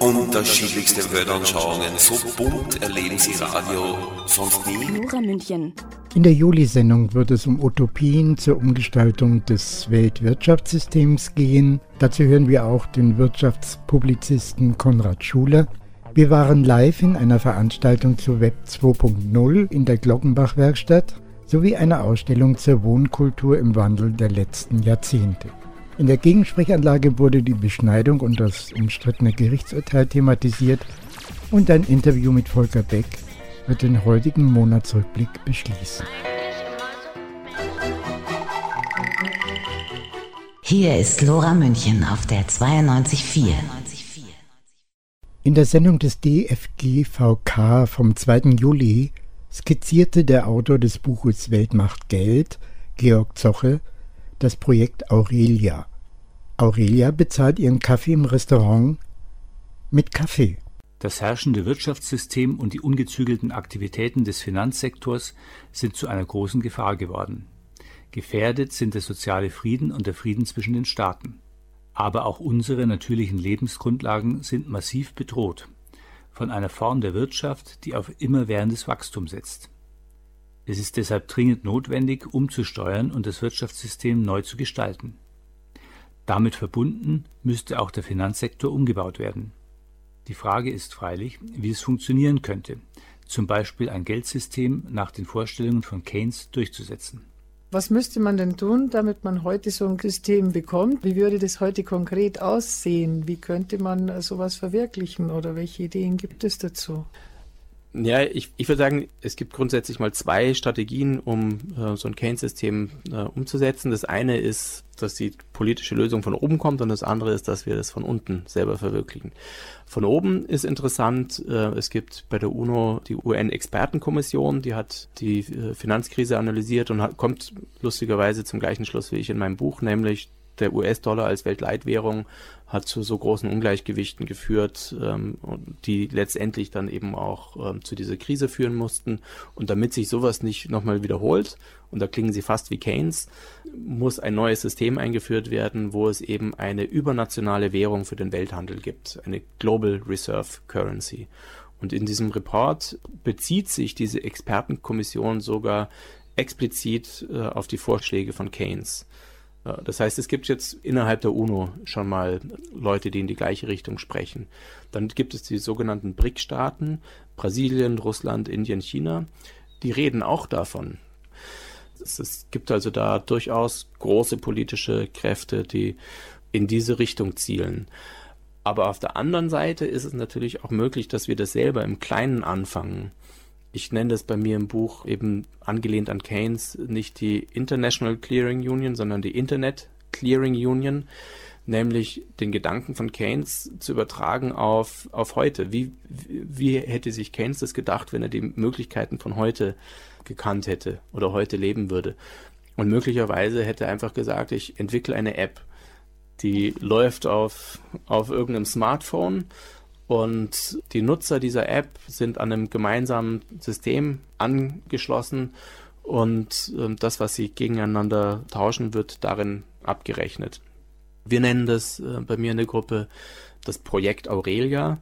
Unterschiedlichste Weltanschauungen, so bunt erleben Sie Radio sonst nie. Nora München. In der Juli-Sendung wird es um Utopien zur Umgestaltung des Weltwirtschaftssystems gehen. Dazu hören wir auch den Wirtschaftspublizisten Konrad Schuler. Wir waren live in einer Veranstaltung zur Web 2.0 in der Glockenbach-Werkstatt sowie einer Ausstellung zur Wohnkultur im Wandel der letzten Jahrzehnte. In der Gegensprechanlage wurde die Beschneidung und das umstrittene Gerichtsurteil thematisiert und ein Interview mit Volker Beck wird den heutigen Monatsrückblick beschließen. Hier ist Lora München auf der 92.4. In der Sendung des DFGVK vom 2. Juli skizzierte der Autor des Buches Welt macht Geld, Georg Zoche, das Projekt Aurelia. Aurelia bezahlt ihren Kaffee im Restaurant mit Kaffee. Das herrschende Wirtschaftssystem und die ungezügelten Aktivitäten des Finanzsektors sind zu einer großen Gefahr geworden. Gefährdet sind der soziale Frieden und der Frieden zwischen den Staaten. Aber auch unsere natürlichen Lebensgrundlagen sind massiv bedroht von einer Form der Wirtschaft, die auf immerwährendes Wachstum setzt. Es ist deshalb dringend notwendig, umzusteuern und das Wirtschaftssystem neu zu gestalten. Damit verbunden müsste auch der Finanzsektor umgebaut werden. Die Frage ist freilich, wie es funktionieren könnte, zum Beispiel ein Geldsystem nach den Vorstellungen von Keynes durchzusetzen. Was müsste man denn tun, damit man heute so ein System bekommt? Wie würde das heute konkret aussehen? Wie könnte man sowas verwirklichen oder welche Ideen gibt es dazu? Ja, ich, ich würde sagen, es gibt grundsätzlich mal zwei Strategien, um äh, so ein Keynes-System äh, umzusetzen. Das eine ist, dass die politische Lösung von oben kommt und das andere ist, dass wir das von unten selber verwirklichen. Von oben ist interessant, äh, es gibt bei der UNO die UN-Expertenkommission, die hat die äh, Finanzkrise analysiert und hat, kommt lustigerweise zum gleichen Schluss wie ich in meinem Buch, nämlich der US-Dollar als Weltleitwährung hat zu so großen Ungleichgewichten geführt, ähm, die letztendlich dann eben auch ähm, zu dieser Krise führen mussten. Und damit sich sowas nicht nochmal wiederholt, und da klingen sie fast wie Keynes, muss ein neues System eingeführt werden, wo es eben eine übernationale Währung für den Welthandel gibt, eine Global Reserve Currency. Und in diesem Report bezieht sich diese Expertenkommission sogar explizit äh, auf die Vorschläge von Keynes. Das heißt, es gibt jetzt innerhalb der UNO schon mal Leute, die in die gleiche Richtung sprechen. Dann gibt es die sogenannten BRIC-Staaten, Brasilien, Russland, Indien, China. Die reden auch davon. Es gibt also da durchaus große politische Kräfte, die in diese Richtung zielen. Aber auf der anderen Seite ist es natürlich auch möglich, dass wir das selber im Kleinen anfangen. Ich nenne das bei mir im Buch eben angelehnt an Keynes nicht die International Clearing Union, sondern die Internet Clearing Union, nämlich den Gedanken von Keynes zu übertragen auf, auf heute. Wie, wie hätte sich Keynes das gedacht, wenn er die Möglichkeiten von heute gekannt hätte oder heute leben würde? Und möglicherweise hätte er einfach gesagt, ich entwickle eine App, die läuft auf, auf irgendeinem Smartphone und die Nutzer dieser App sind an einem gemeinsamen System angeschlossen und äh, das, was sie gegeneinander tauschen, wird darin abgerechnet. Wir nennen das äh, bei mir in der Gruppe das Projekt Aurelia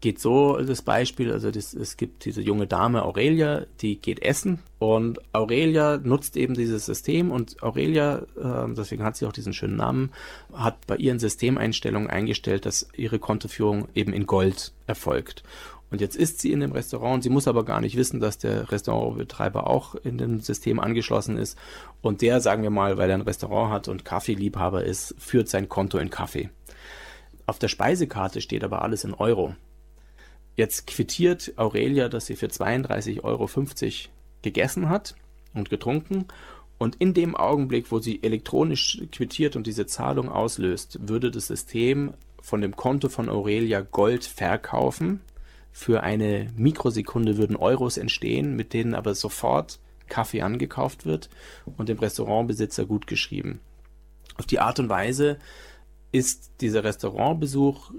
geht so das Beispiel, also das, es gibt diese junge Dame Aurelia, die geht essen und Aurelia nutzt eben dieses System und Aurelia, äh, deswegen hat sie auch diesen schönen Namen, hat bei ihren Systemeinstellungen eingestellt, dass ihre Kontoführung eben in Gold erfolgt. Und jetzt ist sie in dem Restaurant, sie muss aber gar nicht wissen, dass der Restaurantbetreiber auch in dem System angeschlossen ist. Und der, sagen wir mal, weil er ein Restaurant hat und Kaffeeliebhaber ist, führt sein Konto in Kaffee. Auf der Speisekarte steht aber alles in Euro. Jetzt quittiert Aurelia, dass sie für 32,50 Euro gegessen hat und getrunken. Und in dem Augenblick, wo sie elektronisch quittiert und diese Zahlung auslöst, würde das System von dem Konto von Aurelia Gold verkaufen, Für eine Mikrosekunde würden Euros entstehen, mit denen aber sofort Kaffee angekauft wird und dem Restaurantbesitzer gut geschrieben. Auf die Art und Weise ist dieser Restaurantbesuch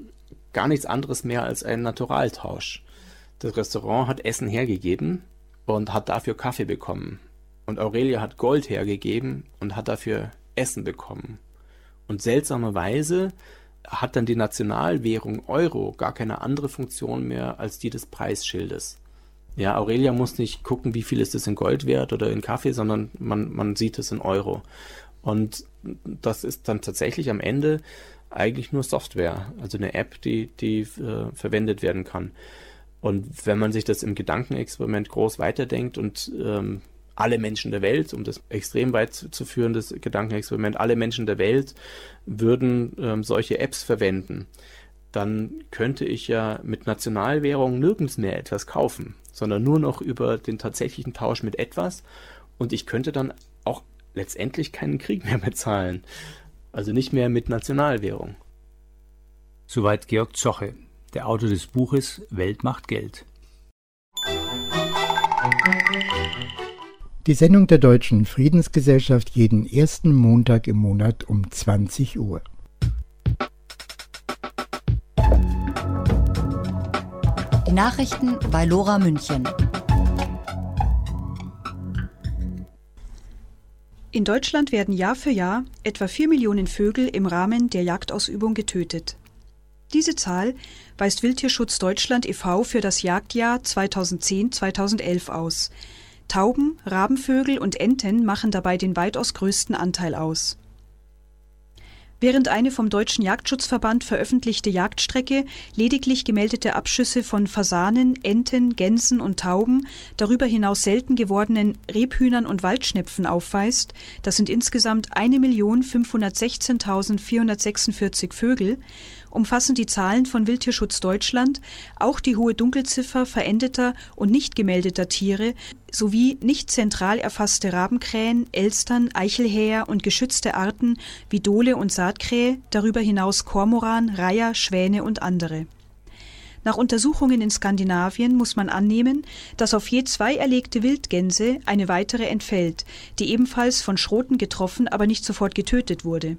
gar nichts anderes mehr als ein Naturaltausch. Das Restaurant hat Essen hergegeben und hat dafür Kaffee bekommen. Und Aurelia hat Gold hergegeben und hat dafür Essen bekommen. Und seltsamerweise hat dann die Nationalwährung Euro gar keine andere Funktion mehr als die des Preisschildes. Ja, Aurelia muss nicht gucken, wie viel ist es in Gold wert oder in Kaffee, sondern man, man sieht es in Euro. Und das ist dann tatsächlich am Ende eigentlich nur Software, also eine App, die, die äh, verwendet werden kann. Und wenn man sich das im Gedankenexperiment groß weiterdenkt und ähm, alle Menschen der Welt, um das extrem weit zu führen, das Gedankenexperiment, alle Menschen der Welt würden ähm, solche Apps verwenden, dann könnte ich ja mit Nationalwährung nirgends mehr etwas kaufen, sondern nur noch über den tatsächlichen Tausch mit etwas und ich könnte dann auch letztendlich keinen Krieg mehr bezahlen. Also nicht mehr mit Nationalwährung. Soweit Georg Zoche, der Autor des Buches Welt macht Geld. Die Sendung der Deutschen Friedensgesellschaft jeden ersten Montag im Monat um 20 Uhr. Die Nachrichten bei Lora München. In Deutschland werden Jahr für Jahr etwa 4 Millionen Vögel im Rahmen der Jagdausübung getötet. Diese Zahl weist Wildtierschutz Deutschland e.V. für das Jagdjahr 2010-2011 aus. Tauben, Rabenvögel und Enten machen dabei den weitaus größten Anteil aus. Während eine vom Deutschen Jagdschutzverband veröffentlichte Jagdstrecke lediglich gemeldete Abschüsse von Fasanen, Enten, Gänsen und Tauben, darüber hinaus selten gewordenen Rebhühnern und Waldschnepfen aufweist, das sind insgesamt 1.516.446 Vögel, umfassen die Zahlen von Wildtierschutz Deutschland auch die hohe Dunkelziffer verendeter und nicht gemeldeter Tiere sowie nicht zentral erfasste Rabenkrähen, Elstern, Eichelhäher und geschützte Arten wie Dole und Saatkrähe, darüber hinaus Kormoran, Reiher, Schwäne und andere. Nach Untersuchungen in Skandinavien muss man annehmen, dass auf je zwei erlegte Wildgänse eine weitere entfällt, die ebenfalls von Schroten getroffen, aber nicht sofort getötet wurde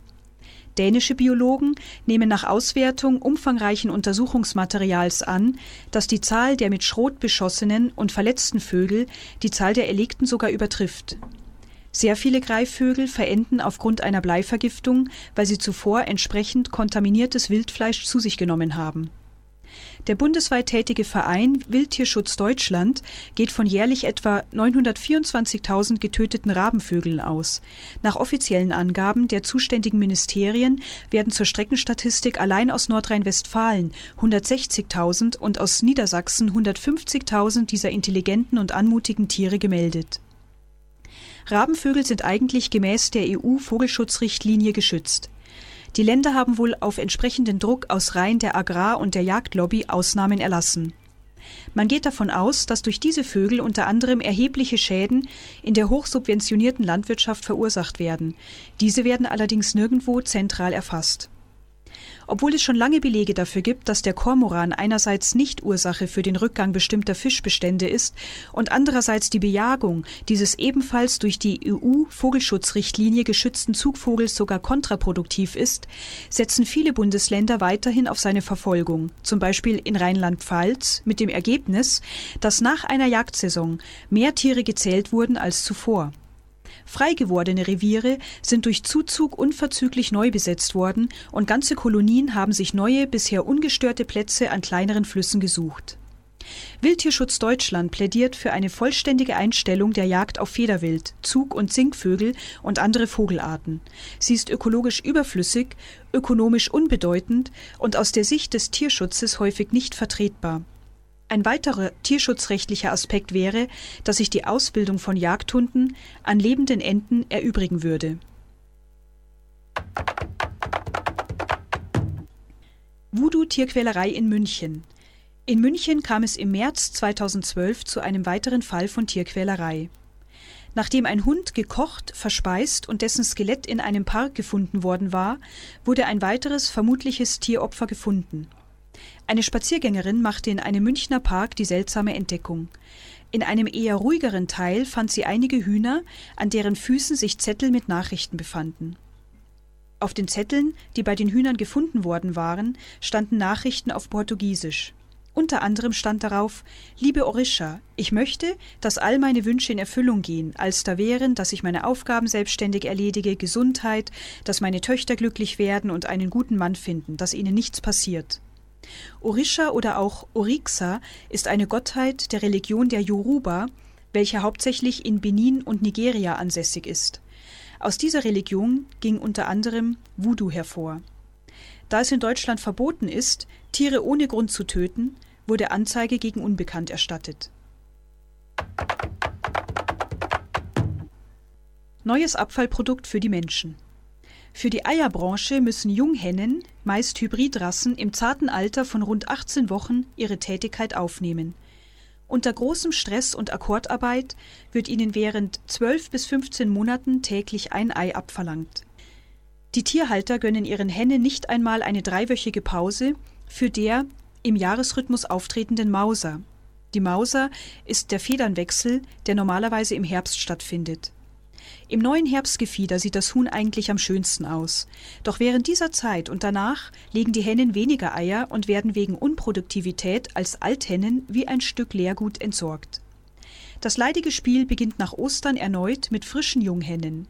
Dänische Biologen nehmen nach Auswertung umfangreichen Untersuchungsmaterials an, dass die Zahl der mit Schrot beschossenen und verletzten Vögel die Zahl der Erlegten sogar übertrifft. Sehr viele Greifvögel verenden aufgrund einer Bleivergiftung, weil sie zuvor entsprechend kontaminiertes Wildfleisch zu sich genommen haben der bundesweit tätige Verein Wildtierschutz Deutschland geht von jährlich etwa 924.000 getöteten Rabenvögeln aus. Nach offiziellen Angaben der zuständigen Ministerien werden zur Streckenstatistik allein aus Nordrhein-Westfalen 160.000 und aus Niedersachsen 150.000 dieser intelligenten und anmutigen Tiere gemeldet. Rabenvögel sind eigentlich gemäß der EU-Vogelschutzrichtlinie geschützt. Die Länder haben wohl auf entsprechenden Druck aus Reihen der Agrar- und der Jagdlobby Ausnahmen erlassen. Man geht davon aus, dass durch diese Vögel unter anderem erhebliche Schäden in der hochsubventionierten Landwirtschaft verursacht werden. Diese werden allerdings nirgendwo zentral erfasst obwohl es schon lange Belege dafür gibt, dass der Kormoran einerseits nicht Ursache für den Rückgang bestimmter Fischbestände ist und andererseits die Bejagung dieses ebenfalls durch die EU-Vogelschutzrichtlinie geschützten Zugvogels sogar kontraproduktiv ist, setzen viele Bundesländer weiterhin auf seine Verfolgung, zum Beispiel in Rheinland-Pfalz mit dem Ergebnis, dass nach einer Jagdsaison mehr Tiere gezählt wurden als zuvor. Frei gewordene Reviere sind durch Zuzug unverzüglich neu besetzt worden und ganze Kolonien haben sich neue, bisher ungestörte Plätze an kleineren Flüssen gesucht. Wildtierschutz Deutschland plädiert für eine vollständige Einstellung der Jagd auf Federwild, Zug- und Singvögel und andere Vogelarten. Sie ist ökologisch überflüssig, ökonomisch unbedeutend und aus der Sicht des Tierschutzes häufig nicht vertretbar. Ein weiterer tierschutzrechtlicher Aspekt wäre, dass sich die Ausbildung von Jagdhunden an lebenden Enten erübrigen würde. Voodoo-Tierquälerei in München. In München kam es im März 2012 zu einem weiteren Fall von Tierquälerei. Nachdem ein Hund gekocht, verspeist und dessen Skelett in einem Park gefunden worden war, wurde ein weiteres vermutliches Tieropfer gefunden Eine Spaziergängerin machte in einem Münchner Park die seltsame Entdeckung. In einem eher ruhigeren Teil fand sie einige Hühner, an deren Füßen sich Zettel mit Nachrichten befanden. Auf den Zetteln, die bei den Hühnern gefunden worden waren, standen Nachrichten auf Portugiesisch. Unter anderem stand darauf Liebe Orisha, ich möchte, dass all meine Wünsche in Erfüllung gehen, als da wären, dass ich meine Aufgaben selbstständig erledige, Gesundheit, dass meine Töchter glücklich werden und einen guten Mann finden, dass ihnen nichts passiert. Orisha oder auch Orixa ist eine Gottheit der Religion der Yoruba, welche hauptsächlich in Benin und Nigeria ansässig ist. Aus dieser Religion ging unter anderem Voodoo hervor. Da es in Deutschland verboten ist, Tiere ohne Grund zu töten, wurde Anzeige gegen Unbekannt erstattet. Neues Abfallprodukt für die Menschen. Für die Eierbranche müssen Junghennen, meist Hybridrassen, im zarten Alter von rund 18 Wochen ihre Tätigkeit aufnehmen. Unter großem Stress und Akkordarbeit wird ihnen während 12 bis 15 Monaten täglich ein Ei abverlangt. Die Tierhalter gönnen ihren Hennen nicht einmal eine dreiwöchige Pause für der im Jahresrhythmus auftretenden Mauser. Die Mauser ist der Federnwechsel, der normalerweise im Herbst stattfindet. Im neuen Herbstgefieder sieht das Huhn eigentlich am schönsten aus. Doch während dieser Zeit und danach legen die Hennen weniger Eier und werden wegen Unproduktivität als Althennen wie ein Stück Leergut entsorgt. Das leidige Spiel beginnt nach Ostern erneut mit frischen Junghennen.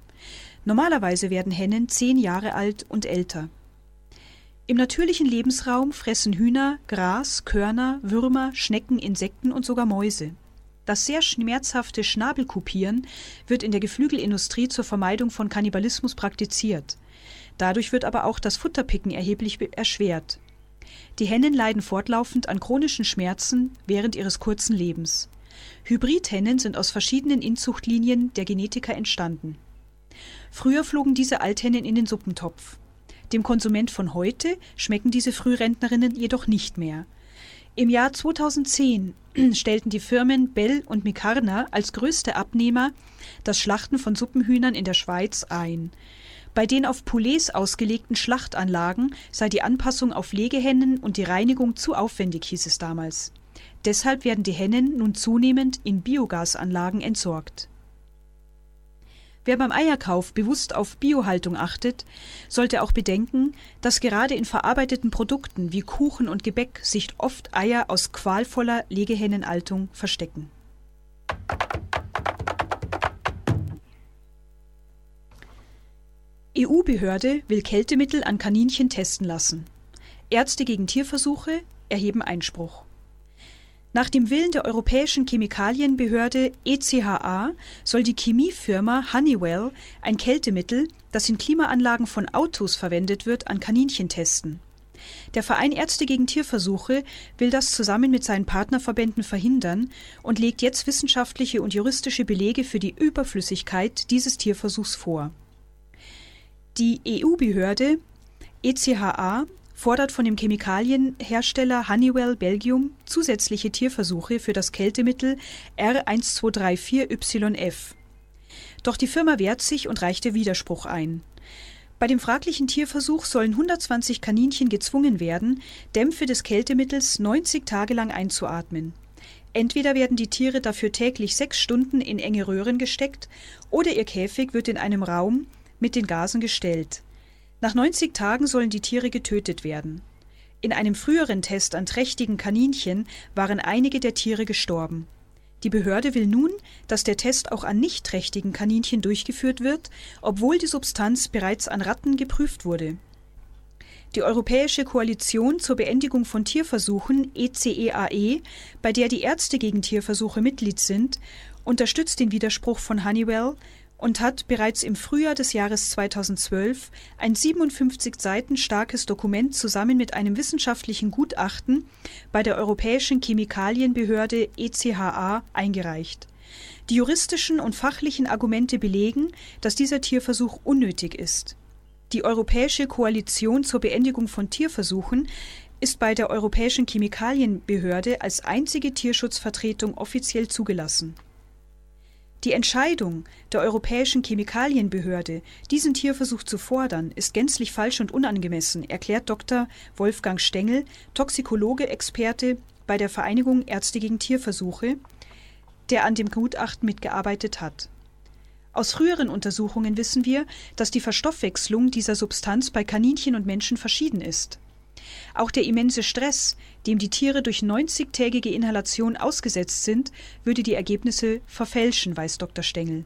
Normalerweise werden Hennen zehn Jahre alt und älter. Im natürlichen Lebensraum fressen Hühner Gras, Körner, Würmer, Schnecken, Insekten und sogar Mäuse. Das sehr schmerzhafte Schnabelkupieren wird in der Geflügelindustrie zur Vermeidung von Kannibalismus praktiziert. Dadurch wird aber auch das Futterpicken erheblich erschwert. Die Hennen leiden fortlaufend an chronischen Schmerzen während ihres kurzen Lebens. Hybridhennen sind aus verschiedenen Inzuchtlinien der Genetiker entstanden. Früher flogen diese Althennen in den Suppentopf. Dem Konsument von heute schmecken diese Frührentnerinnen jedoch nicht mehr. Im Jahr 2010 stellten die Firmen Bell und Mikarna als größte Abnehmer das Schlachten von Suppenhühnern in der Schweiz ein. Bei den auf Poulets ausgelegten Schlachtanlagen sei die Anpassung auf Legehennen und die Reinigung zu aufwendig, hieß es damals. Deshalb werden die Hennen nun zunehmend in Biogasanlagen entsorgt. Wer beim Eierkauf bewusst auf Biohaltung achtet, sollte auch bedenken, dass gerade in verarbeiteten Produkten wie Kuchen und Gebäck sich oft Eier aus qualvoller Legehennenaltung verstecken. EU-Behörde will Kältemittel an Kaninchen testen lassen. Ärzte gegen Tierversuche erheben Einspruch. Nach dem Willen der Europäischen Chemikalienbehörde ECHA soll die Chemiefirma Honeywell ein Kältemittel, das in Klimaanlagen von Autos verwendet wird, an Kaninchen testen. Der Verein Ärzte gegen Tierversuche will das zusammen mit seinen Partnerverbänden verhindern und legt jetzt wissenschaftliche und juristische Belege für die Überflüssigkeit dieses Tierversuchs vor. Die EU-Behörde ECHA fordert von dem Chemikalienhersteller Honeywell Belgium zusätzliche Tierversuche für das Kältemittel R1234YF. Doch die Firma wehrt sich und reichte Widerspruch ein. Bei dem fraglichen Tierversuch sollen 120 Kaninchen gezwungen werden, Dämpfe des Kältemittels 90 Tage lang einzuatmen. Entweder werden die Tiere dafür täglich sechs Stunden in enge Röhren gesteckt oder ihr Käfig wird in einem Raum mit den Gasen gestellt. Nach 90 Tagen sollen die Tiere getötet werden. In einem früheren Test an trächtigen Kaninchen waren einige der Tiere gestorben. Die Behörde will nun, dass der Test auch an nicht trächtigen Kaninchen durchgeführt wird, obwohl die Substanz bereits an Ratten geprüft wurde. Die Europäische Koalition zur Beendigung von Tierversuchen ECEAE, e, bei der die Ärzte gegen Tierversuche Mitglied sind, unterstützt den Widerspruch von Honeywell und hat bereits im Frühjahr des Jahres 2012 ein 57 Seiten starkes Dokument zusammen mit einem wissenschaftlichen Gutachten bei der Europäischen Chemikalienbehörde ECHA eingereicht. Die juristischen und fachlichen Argumente belegen, dass dieser Tierversuch unnötig ist. Die Europäische Koalition zur Beendigung von Tierversuchen ist bei der Europäischen Chemikalienbehörde als einzige Tierschutzvertretung offiziell zugelassen Die Entscheidung der Europäischen Chemikalienbehörde, diesen Tierversuch zu fordern, ist gänzlich falsch und unangemessen, erklärt Dr. Wolfgang Stengel, Toxikologe, Experte bei der Vereinigung Ärzte gegen Tierversuche, der an dem Gutachten mitgearbeitet hat. Aus früheren Untersuchungen wissen wir, dass die Verstoffwechslung dieser Substanz bei Kaninchen und Menschen verschieden ist. Auch der immense Stress, dem die Tiere durch 90-tägige Inhalation ausgesetzt sind, würde die Ergebnisse verfälschen, weiß Dr. Stengel.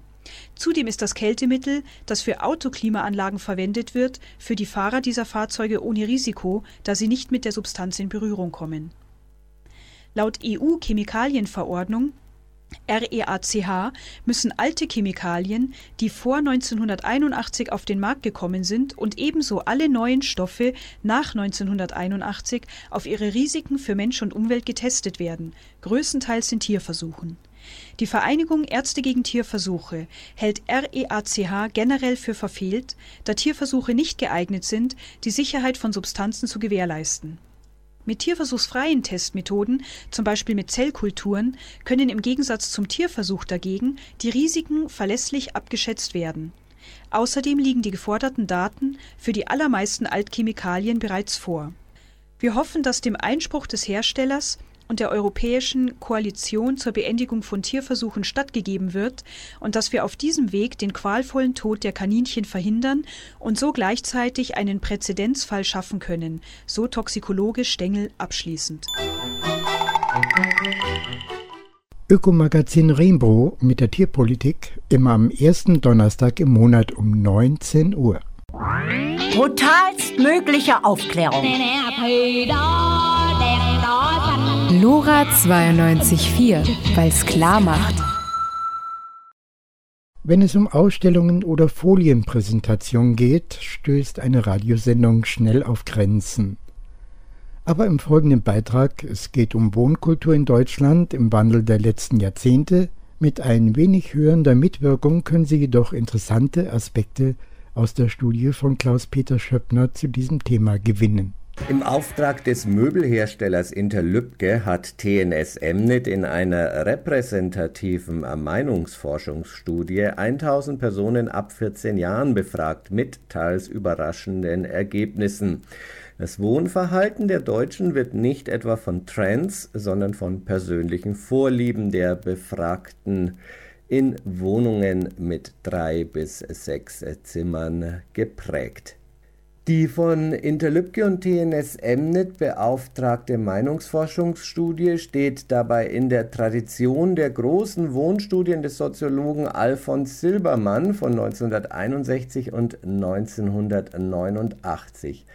Zudem ist das Kältemittel, das für Autoklimaanlagen verwendet wird, für die Fahrer dieser Fahrzeuge ohne Risiko, da sie nicht mit der Substanz in Berührung kommen. Laut EU-Chemikalienverordnung REACH müssen alte Chemikalien, die vor 1981 auf den Markt gekommen sind, und ebenso alle neuen Stoffe nach 1981 auf ihre Risiken für Mensch und Umwelt getestet werden, größtenteils in Tierversuchen. Die Vereinigung Ärzte gegen Tierversuche hält REACH generell für verfehlt, da Tierversuche nicht geeignet sind, die Sicherheit von Substanzen zu gewährleisten mit tierversuchsfreien Testmethoden, zum Beispiel mit Zellkulturen, können im Gegensatz zum Tierversuch dagegen die Risiken verlässlich abgeschätzt werden. Außerdem liegen die geforderten Daten für die allermeisten Altchemikalien bereits vor. Wir hoffen, dass dem Einspruch des Herstellers und der Europäischen Koalition zur Beendigung von Tierversuchen stattgegeben wird und dass wir auf diesem Weg den qualvollen Tod der Kaninchen verhindern und so gleichzeitig einen Präzedenzfall schaffen können, so Toxikologe Stengel abschließend. Ökomagazin Rainbow mit der Tierpolitik immer am ersten Donnerstag im Monat um 19 Uhr. Brutalst mögliche Aufklärung. Lora 92.4, weil es klar macht. Wenn es um Ausstellungen oder Folienpräsentationen geht, stößt eine Radiosendung schnell auf Grenzen. Aber im folgenden Beitrag, es geht um Wohnkultur in Deutschland im Wandel der letzten Jahrzehnte, mit ein wenig hörender Mitwirkung können Sie jedoch interessante Aspekte aus der Studie von Klaus-Peter Schöppner zu diesem Thema gewinnen. Im Auftrag des Möbelherstellers Interlübke hat TNS Emnit in einer repräsentativen Meinungsforschungsstudie 1000 Personen ab 14 Jahren befragt mit teils überraschenden Ergebnissen. Das Wohnverhalten der Deutschen wird nicht etwa von Trends, sondern von persönlichen Vorlieben der Befragten in Wohnungen mit drei bis sechs Zimmern geprägt. Die von Interlübke und TNS Emnet beauftragte Meinungsforschungsstudie steht dabei in der Tradition der großen Wohnstudien des Soziologen Alfons Silbermann von 1961 und 1989.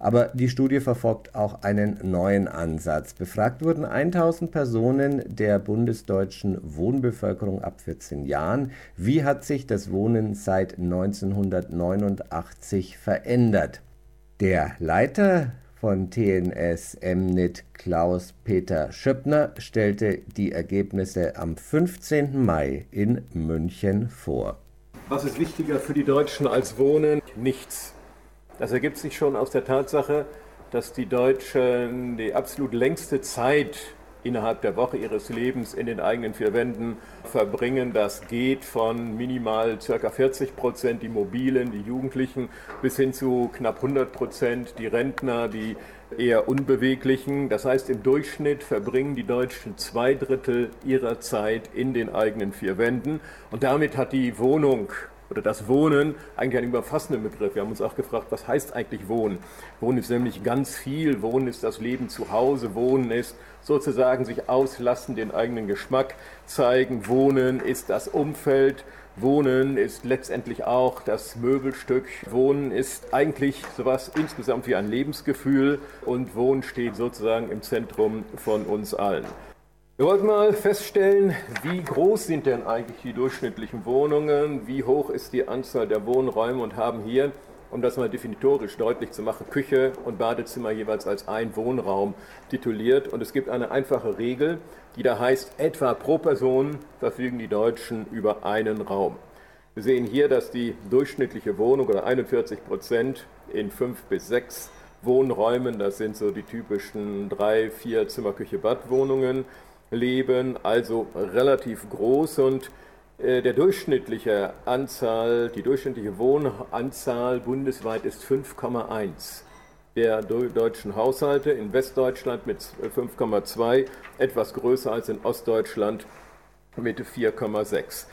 Aber die Studie verfolgt auch einen neuen Ansatz. Befragt wurden 1000 Personen der bundesdeutschen Wohnbevölkerung ab 14 Jahren. Wie hat sich das Wohnen seit 1989 verändert? Der Leiter von TNS Emnit Klaus-Peter Schöppner stellte die Ergebnisse am 15. Mai in München vor. Was ist wichtiger für die Deutschen als Wohnen? Nichts. Das ergibt sich schon aus der Tatsache, dass die Deutschen die absolut längste Zeit innerhalb der Woche ihres Lebens in den eigenen vier Wänden verbringen. Das geht von minimal ca. 40 Prozent die Mobilen, die Jugendlichen, bis hin zu knapp 100 Prozent die Rentner, die eher Unbeweglichen. Das heißt, im Durchschnitt verbringen die Deutschen zwei Drittel ihrer Zeit in den eigenen vier Wänden. Und damit hat die Wohnung oder das Wohnen eigentlich ein überfassender Begriff. Wir haben uns auch gefragt, was heißt eigentlich Wohnen? Wohnen ist nämlich ganz viel. Wohnen ist das Leben zu Hause. Wohnen ist sozusagen sich auslassen, den eigenen Geschmack zeigen. Wohnen ist das Umfeld. Wohnen ist letztendlich auch das Möbelstück. Wohnen ist eigentlich sowas insgesamt wie ein Lebensgefühl und Wohnen steht sozusagen im Zentrum von uns allen. Wir wollten mal feststellen, wie groß sind denn eigentlich die durchschnittlichen Wohnungen, wie hoch ist die Anzahl der Wohnräume und haben hier, um das mal definitorisch deutlich zu machen, Küche und Badezimmer jeweils als ein Wohnraum tituliert. Und es gibt eine einfache Regel, die da heißt, etwa pro Person verfügen die Deutschen über einen Raum. Wir sehen hier, dass die durchschnittliche Wohnung oder 41 Prozent in fünf bis sechs Wohnräumen, das sind so die typischen drei, vier Zimmer, Küche, Bad Wohnungen, leben, also relativ groß und Äh, der durchschnittliche Anzahl, die durchschnittliche Wohnanzahl bundesweit ist 5,1 der deutschen Haushalte, in Westdeutschland mit 5,2, etwas größer als in Ostdeutschland mit 4,6.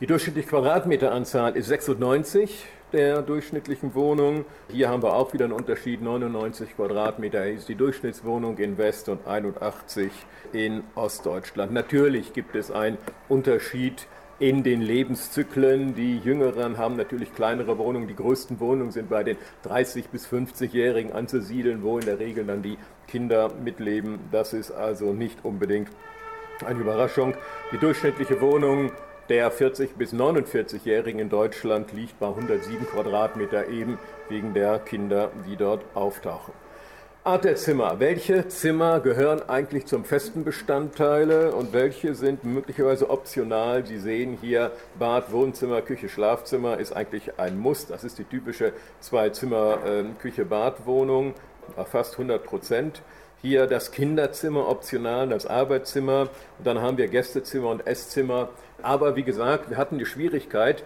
Die durchschnittliche Quadratmeteranzahl ist 96 der durchschnittlichen Wohnung. Hier haben wir auch wieder einen Unterschied. 99 Quadratmeter ist die Durchschnittswohnung in West- und 81 in Ostdeutschland. Natürlich gibt es einen Unterschied in den Lebenszyklen. Die Jüngeren haben natürlich kleinere Wohnungen. Die größten Wohnungen sind bei den 30- bis 50-Jährigen anzusiedeln, wo in der Regel dann die Kinder mitleben. Das ist also nicht unbedingt eine Überraschung. Die durchschnittliche Wohnung der 40- bis 49-Jährigen in Deutschland liegt bei 107 Quadratmeter eben wegen der Kinder, die dort auftauchen. Art der Zimmer. Welche Zimmer gehören eigentlich zum festen Bestandteile und welche sind möglicherweise optional? Sie sehen hier Bad, Wohnzimmer, Küche, Schlafzimmer ist eigentlich ein Muss. Das ist die typische Zwei-Zimmer-Küche-Bad-Wohnung, fast 100 Prozent. Hier das Kinderzimmer optional, das Arbeitszimmer. Und dann haben wir Gästezimmer und Esszimmer. Aber wie gesagt, wir hatten die Schwierigkeit,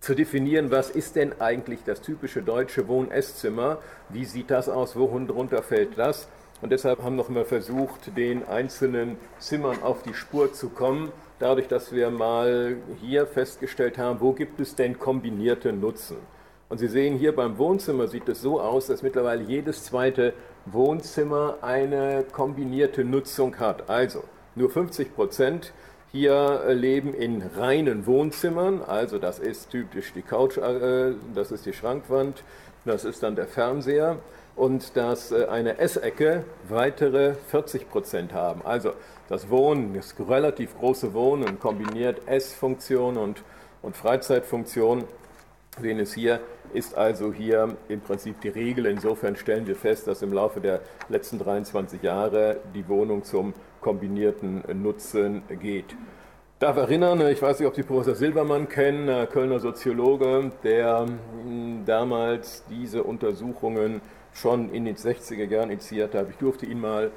zu definieren, was ist denn eigentlich das typische deutsche Wohn-Esszimmer, wie sieht das aus, worunter fällt das. Und deshalb haben wir mal versucht, den einzelnen Zimmern auf die Spur zu kommen, dadurch, dass wir mal hier festgestellt haben, wo gibt es denn kombinierte Nutzen. Und Sie sehen hier beim Wohnzimmer sieht es so aus, dass mittlerweile jedes zweite Wohnzimmer eine kombinierte Nutzung hat. Also nur 50 Prozent hier äh, leben in reinen Wohnzimmern, also das ist typisch die Couch, äh, das ist die Schrankwand, das ist dann der Fernseher und dass äh, eine Essecke weitere 40 Prozent haben. Also das Wohnen, das relativ große Wohnen kombiniert Essfunktion und, und Freizeitfunktion. Sehen es hier, ist also hier im Prinzip die Regel. Insofern stellen wir fest, dass im Laufe der letzten 23 Jahre die Wohnung zum kombinierten Nutzen geht. Ich darf erinnern, ich weiß nicht, ob Sie Professor Silbermann kennen, Kölner Soziologe, der hm, damals diese Untersuchungen schon in den 60er Jahren initiiert hat. Ich durfte ihn mal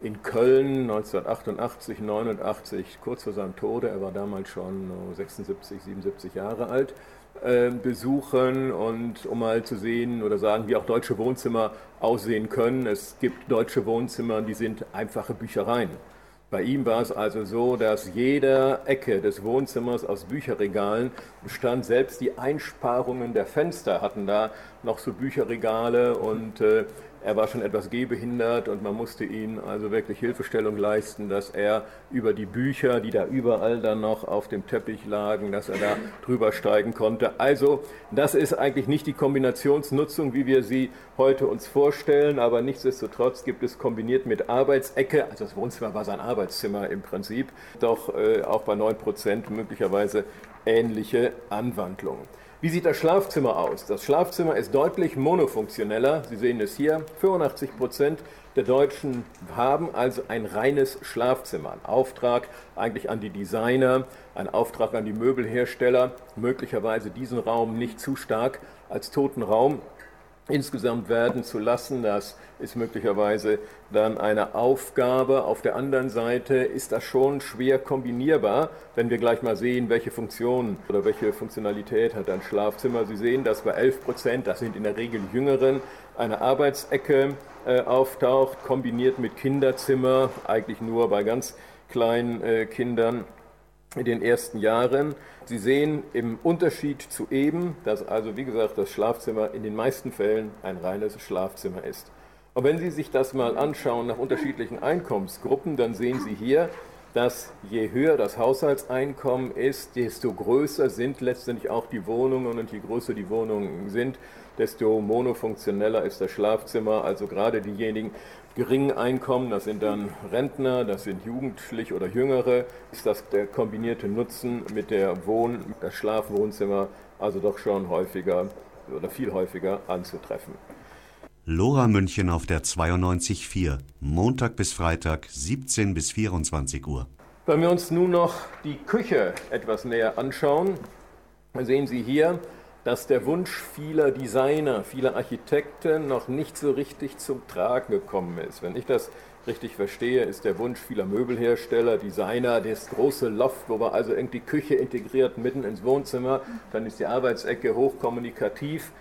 in Köln 1988, 89, kurz vor seinem Tode, er war damals schon 76, 77 Jahre alt, äh, besuchen und um mal zu sehen oder sagen, wie auch deutsche Wohnzimmer aussehen können. Es gibt deutsche Wohnzimmer, die sind einfache Büchereien. Bei ihm war es also so, dass jede Ecke des Wohnzimmers aus Bücherregalen bestand. Selbst die Einsparungen der Fenster hatten da noch so Bücherregale und äh, er war schon etwas gehbehindert und man musste ihm also wirklich Hilfestellung leisten, dass er über die Bücher, die da überall dann noch auf dem Teppich lagen, dass er da drüber steigen konnte. Also das ist eigentlich nicht die Kombinationsnutzung, wie wir sie heute uns vorstellen, aber nichtsdestotrotz gibt es kombiniert mit Arbeitsecke, also das Wohnzimmer war sein Arbeitszimmer im Prinzip, doch äh, auch bei 9 Prozent möglicherweise ähnliche Anwandlungen. Wie sieht das Schlafzimmer aus? Das Schlafzimmer ist deutlich monofunktioneller. Sie sehen es hier. 85 Prozent der Deutschen haben also ein reines Schlafzimmer. Ein Auftrag eigentlich an die Designer, ein Auftrag an die Möbelhersteller, möglicherweise diesen Raum nicht zu stark als toten Raum insgesamt werden zu lassen. Das ist möglicherweise dann eine Aufgabe. Auf der anderen Seite ist das schon schwer kombinierbar, wenn wir gleich mal sehen, welche Funktion oder welche Funktionalität hat ein Schlafzimmer. Sie sehen, dass bei 11 Prozent, das sind in der Regel Jüngeren, eine Arbeitsecke äh, auftaucht, kombiniert mit Kinderzimmer, eigentlich nur bei ganz kleinen äh, Kindern in den ersten Jahren. Sie sehen im Unterschied zu eben, dass also wie gesagt das Schlafzimmer in den meisten Fällen ein reines Schlafzimmer ist. Und wenn Sie sich das mal anschauen nach unterschiedlichen Einkommensgruppen, dann sehen Sie hier, dass je höher das Haushaltseinkommen ist, desto größer sind letztendlich auch die Wohnungen und je größer die Wohnungen sind, desto monofunktioneller ist das Schlafzimmer. Also gerade diejenigen geringen Einkommen, das sind dann Rentner, das sind Jugendliche oder Jüngere, ist das der kombinierte Nutzen mit der Wohn-, das Schlafwohnzimmer also doch schon häufiger oder viel häufiger anzutreffen. Lora München auf der 92.4, Montag bis Freitag, 17 bis 24 Uhr. Wenn wir uns nun noch die Küche etwas näher anschauen, sehen Sie hier dass der Wunsch vieler Designer, vieler Architekten noch nicht so richtig zum Tragen gekommen ist. Wenn ich das richtig verstehe, ist der Wunsch vieler Möbelhersteller, Designer, das große Loft, wo wir also irgendwie Küche integriert mitten ins Wohnzimmer, dann ist die Arbeitsecke hochkommunikativ.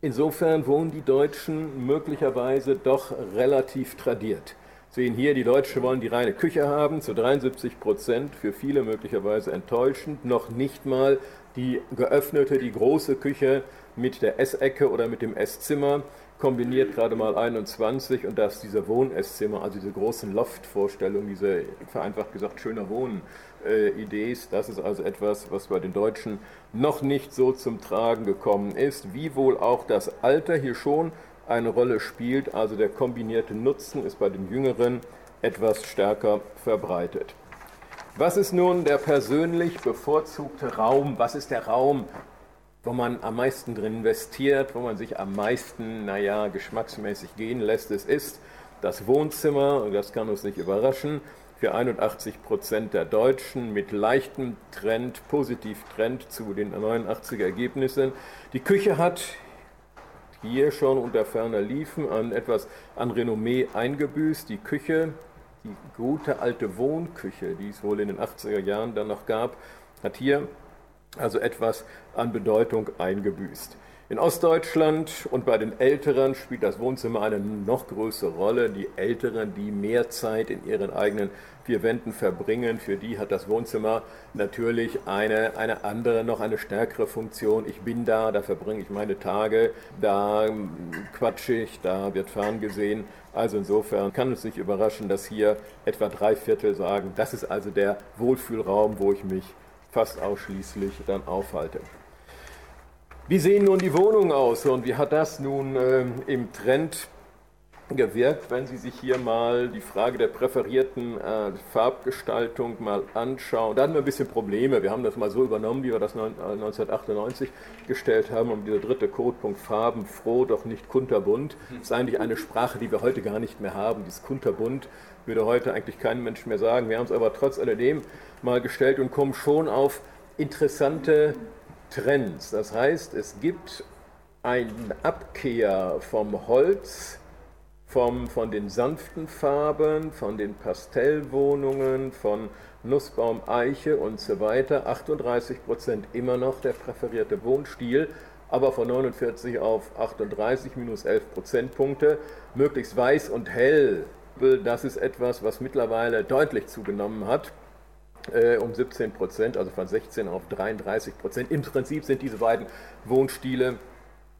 Insofern wohnen die Deutschen möglicherweise doch relativ tradiert. Sehen hier, die Deutschen wollen die reine Küche haben, zu 73 Prozent, für viele möglicherweise enttäuschend, noch nicht mal die geöffnete, die große Küche mit der Essecke oder mit dem Esszimmer, kombiniert gerade mal 21 und das diese Wohn-Esszimmer, also diese großen Loft-Vorstellungen, diese vereinfacht gesagt schöner Wohn-Idee, das ist also etwas, was bei den Deutschen noch nicht so zum Tragen gekommen ist, wie wohl auch das Alter hier schon eine Rolle spielt, also der kombinierte Nutzen ist bei den Jüngeren etwas stärker verbreitet. Was ist nun der persönlich bevorzugte Raum? Was ist der Raum, wo man am meisten drin investiert, wo man sich am meisten, naja, geschmacksmäßig gehen lässt? Es ist das Wohnzimmer, und das kann uns nicht überraschen, für 81 Prozent der Deutschen mit leichtem Trend, positiv Trend zu den 89er Ergebnissen. Die Küche hat hier schon unter ferner Liefen an etwas an Renommee eingebüßt. Die Küche die gute alte Wohnküche, die es wohl in den 80er Jahren dann noch gab, hat hier also etwas an Bedeutung eingebüßt. In Ostdeutschland und bei den Älteren spielt das Wohnzimmer eine noch größere Rolle. Die Älteren, die mehr Zeit in ihren eigenen vier Wänden verbringen, für die hat das Wohnzimmer natürlich eine, eine andere, noch eine stärkere Funktion. Ich bin da, da verbringe ich meine Tage, da quatsche ich, da wird ferngesehen. Also insofern kann es nicht überraschen, dass hier etwa drei Viertel sagen, das ist also der Wohlfühlraum, wo ich mich fast ausschließlich dann aufhalte. Wie sehen nun die Wohnungen aus und wie hat das nun äh, im Trend gewirkt, wenn Sie sich hier mal die Frage der präferierten äh, Farbgestaltung mal anschauen. Da hatten wir ein bisschen Probleme. Wir haben das mal so übernommen, wie wir das 1998 äh, gestellt haben, um dieser dritte Codepunkt Farben froh, doch nicht kunterbunt. Das ist eigentlich eine Sprache, die wir heute gar nicht mehr haben. Dieses kunterbunt würde heute eigentlich kein Mensch mehr sagen. Wir haben es aber trotz alledem mal gestellt und kommen schon auf interessante Trends. Das heißt, es gibt eine Abkehr vom Holz, vom, von den sanften Farben, von den Pastellwohnungen, von Nussbaum, Eiche und so weiter. 38 Prozent immer noch der präferierte Wohnstil, aber von 49 auf 38 minus 11 Prozentpunkte. Möglichst weiß und hell, das ist etwas, was mittlerweile deutlich zugenommen hat äh, um 17 Prozent, also von 16 auf 33 Prozent. Im Prinzip sind diese beiden Wohnstile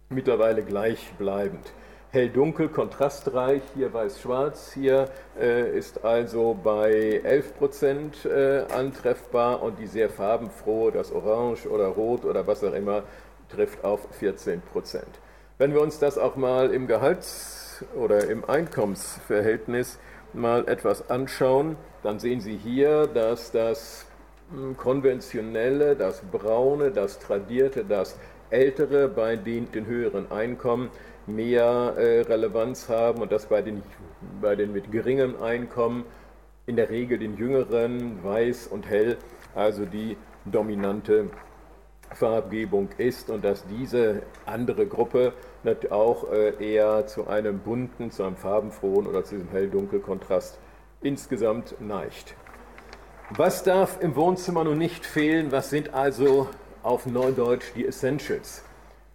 mittlerweile gleichbleibend. Hell-dunkel, kontrastreich, hier weiß-schwarz, hier äh, ist also bei 11 Prozent äh, antreffbar und die sehr farbenfrohe, das Orange oder Rot oder was auch immer, trifft auf 14 Prozent. Wenn wir uns das auch mal im Gehalts- oder im Einkommensverhältnis mal etwas anschauen, dann sehen Sie hier, dass das hm, konventionelle, das braune, das tradierte, das ältere bei den, den höheren Einkommen mehr äh, Relevanz haben und dass bei den, bei den mit geringem Einkommen in der Regel den jüngeren, weiß und hell, also die dominante Farbgebung ist und dass diese andere Gruppe auch äh, eher zu einem bunten, zu einem farbenfrohen oder zu diesem hell-dunkel-Kontrast insgesamt neigt. Was darf im Wohnzimmer nun nicht fehlen? Was sind also auf Neudeutsch die Essentials?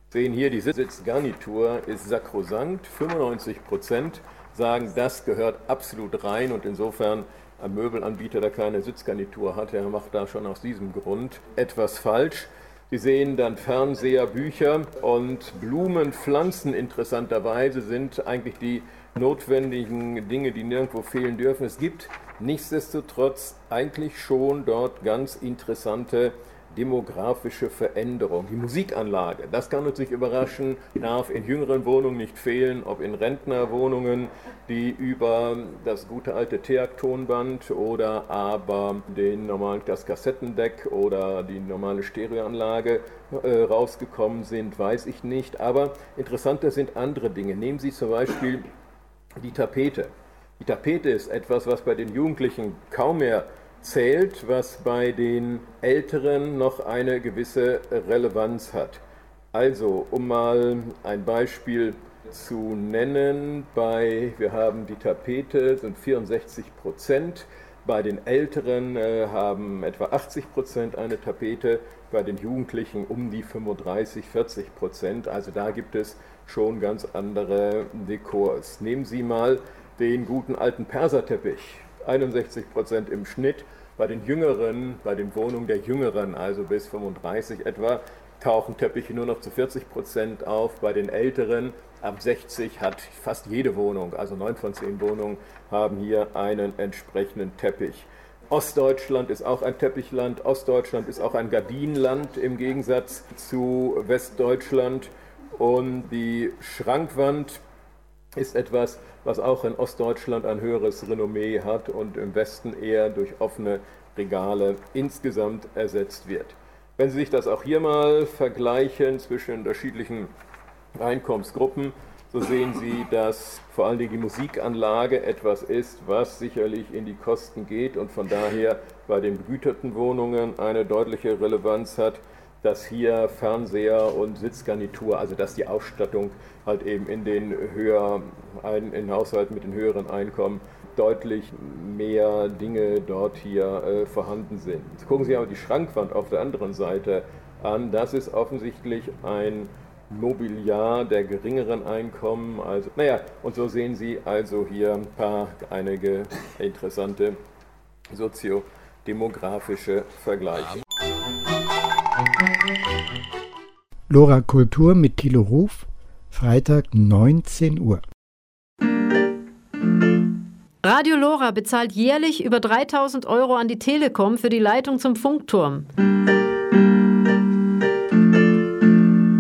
Sehen hier, die Sitzgarnitur ist sakrosankt. 95 Prozent sagen, das gehört absolut rein und insofern ein Möbelanbieter, der keine Sitzgarnitur hat, der macht da schon aus diesem Grund etwas falsch. Sie sehen dann Fernseher, Bücher und Blumen, Pflanzen interessanterweise sind eigentlich die notwendigen Dinge, die nirgendwo fehlen dürfen. Es gibt nichtsdestotrotz eigentlich schon dort ganz interessante demografische Veränderung. Die Musikanlage, das kann uns nicht überraschen, darf in jüngeren Wohnungen nicht fehlen, ob in Rentnerwohnungen, die über das gute alte Teak-Tonband oder aber den normalen, das Kassettendeck oder die normale Stereoanlage äh, rausgekommen sind, weiß ich nicht. Aber interessanter sind andere Dinge. Nehmen Sie zum Beispiel die Tapete. Die Tapete ist etwas, was bei den Jugendlichen kaum mehr zählt, was bei den Älteren noch eine gewisse Relevanz hat. Also, um mal ein Beispiel zu nennen, bei, wir haben die Tapete, sind 64 Prozent. Bei den Älteren äh, haben etwa 80 Prozent eine Tapete, bei den Jugendlichen um die 35, 40 Prozent. Also da gibt es schon ganz andere Dekors. Nehmen Sie mal den guten alten Perserteppich, 61 Prozent im Schnitt. Bei den Jüngeren, bei den Wohnungen der Jüngeren, also bis 35 etwa, tauchen Teppiche nur noch zu 40 Prozent auf. Bei den Älteren ab 60 hat fast jede Wohnung, also 9 von 10 Wohnungen, haben hier einen entsprechenden Teppich. Ostdeutschland ist auch ein Teppichland, Ostdeutschland ist auch ein Gardinenland im Gegensatz zu Westdeutschland. Und die Schrankwand ist etwas, was auch in Ostdeutschland ein höheres Renommee hat und im Westen eher durch offene Regale insgesamt ersetzt wird. Wenn Sie sich das auch hier mal vergleichen zwischen unterschiedlichen Einkommensgruppen, so sehen Sie, dass vor allen Dingen die Musikanlage etwas ist, was sicherlich in die Kosten geht und von daher bei den begüterten Wohnungen eine deutliche Relevanz hat, dass hier Fernseher und Sitzgarnitur, also dass die Ausstattung halt eben in den höher, in Haushalten mit den höheren Einkommen deutlich mehr Dinge dort hier äh, vorhanden sind. Gucken Sie aber die Schrankwand auf der anderen Seite an. Das ist offensichtlich ein Mobiliar der geringeren Einkommen. Also, naja, und so sehen Sie also hier ein paar, einige interessante soziodemografische Vergleiche. Lora Kultur mit Thilo Ruf, Freitag 19 Uhr. Radio Lora bezahlt jährlich über 3000 Euro an die Telekom für die Leitung zum Funkturm.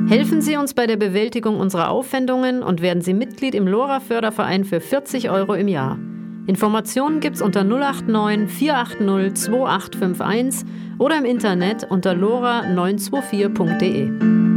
Helfen Sie uns bei der Bewältigung unserer Aufwendungen und werden Sie Mitglied im Lora Förderverein für 40 Euro im Jahr. Informationen gibt's unter 089 480 2851 oder im Internet unter lora924.de.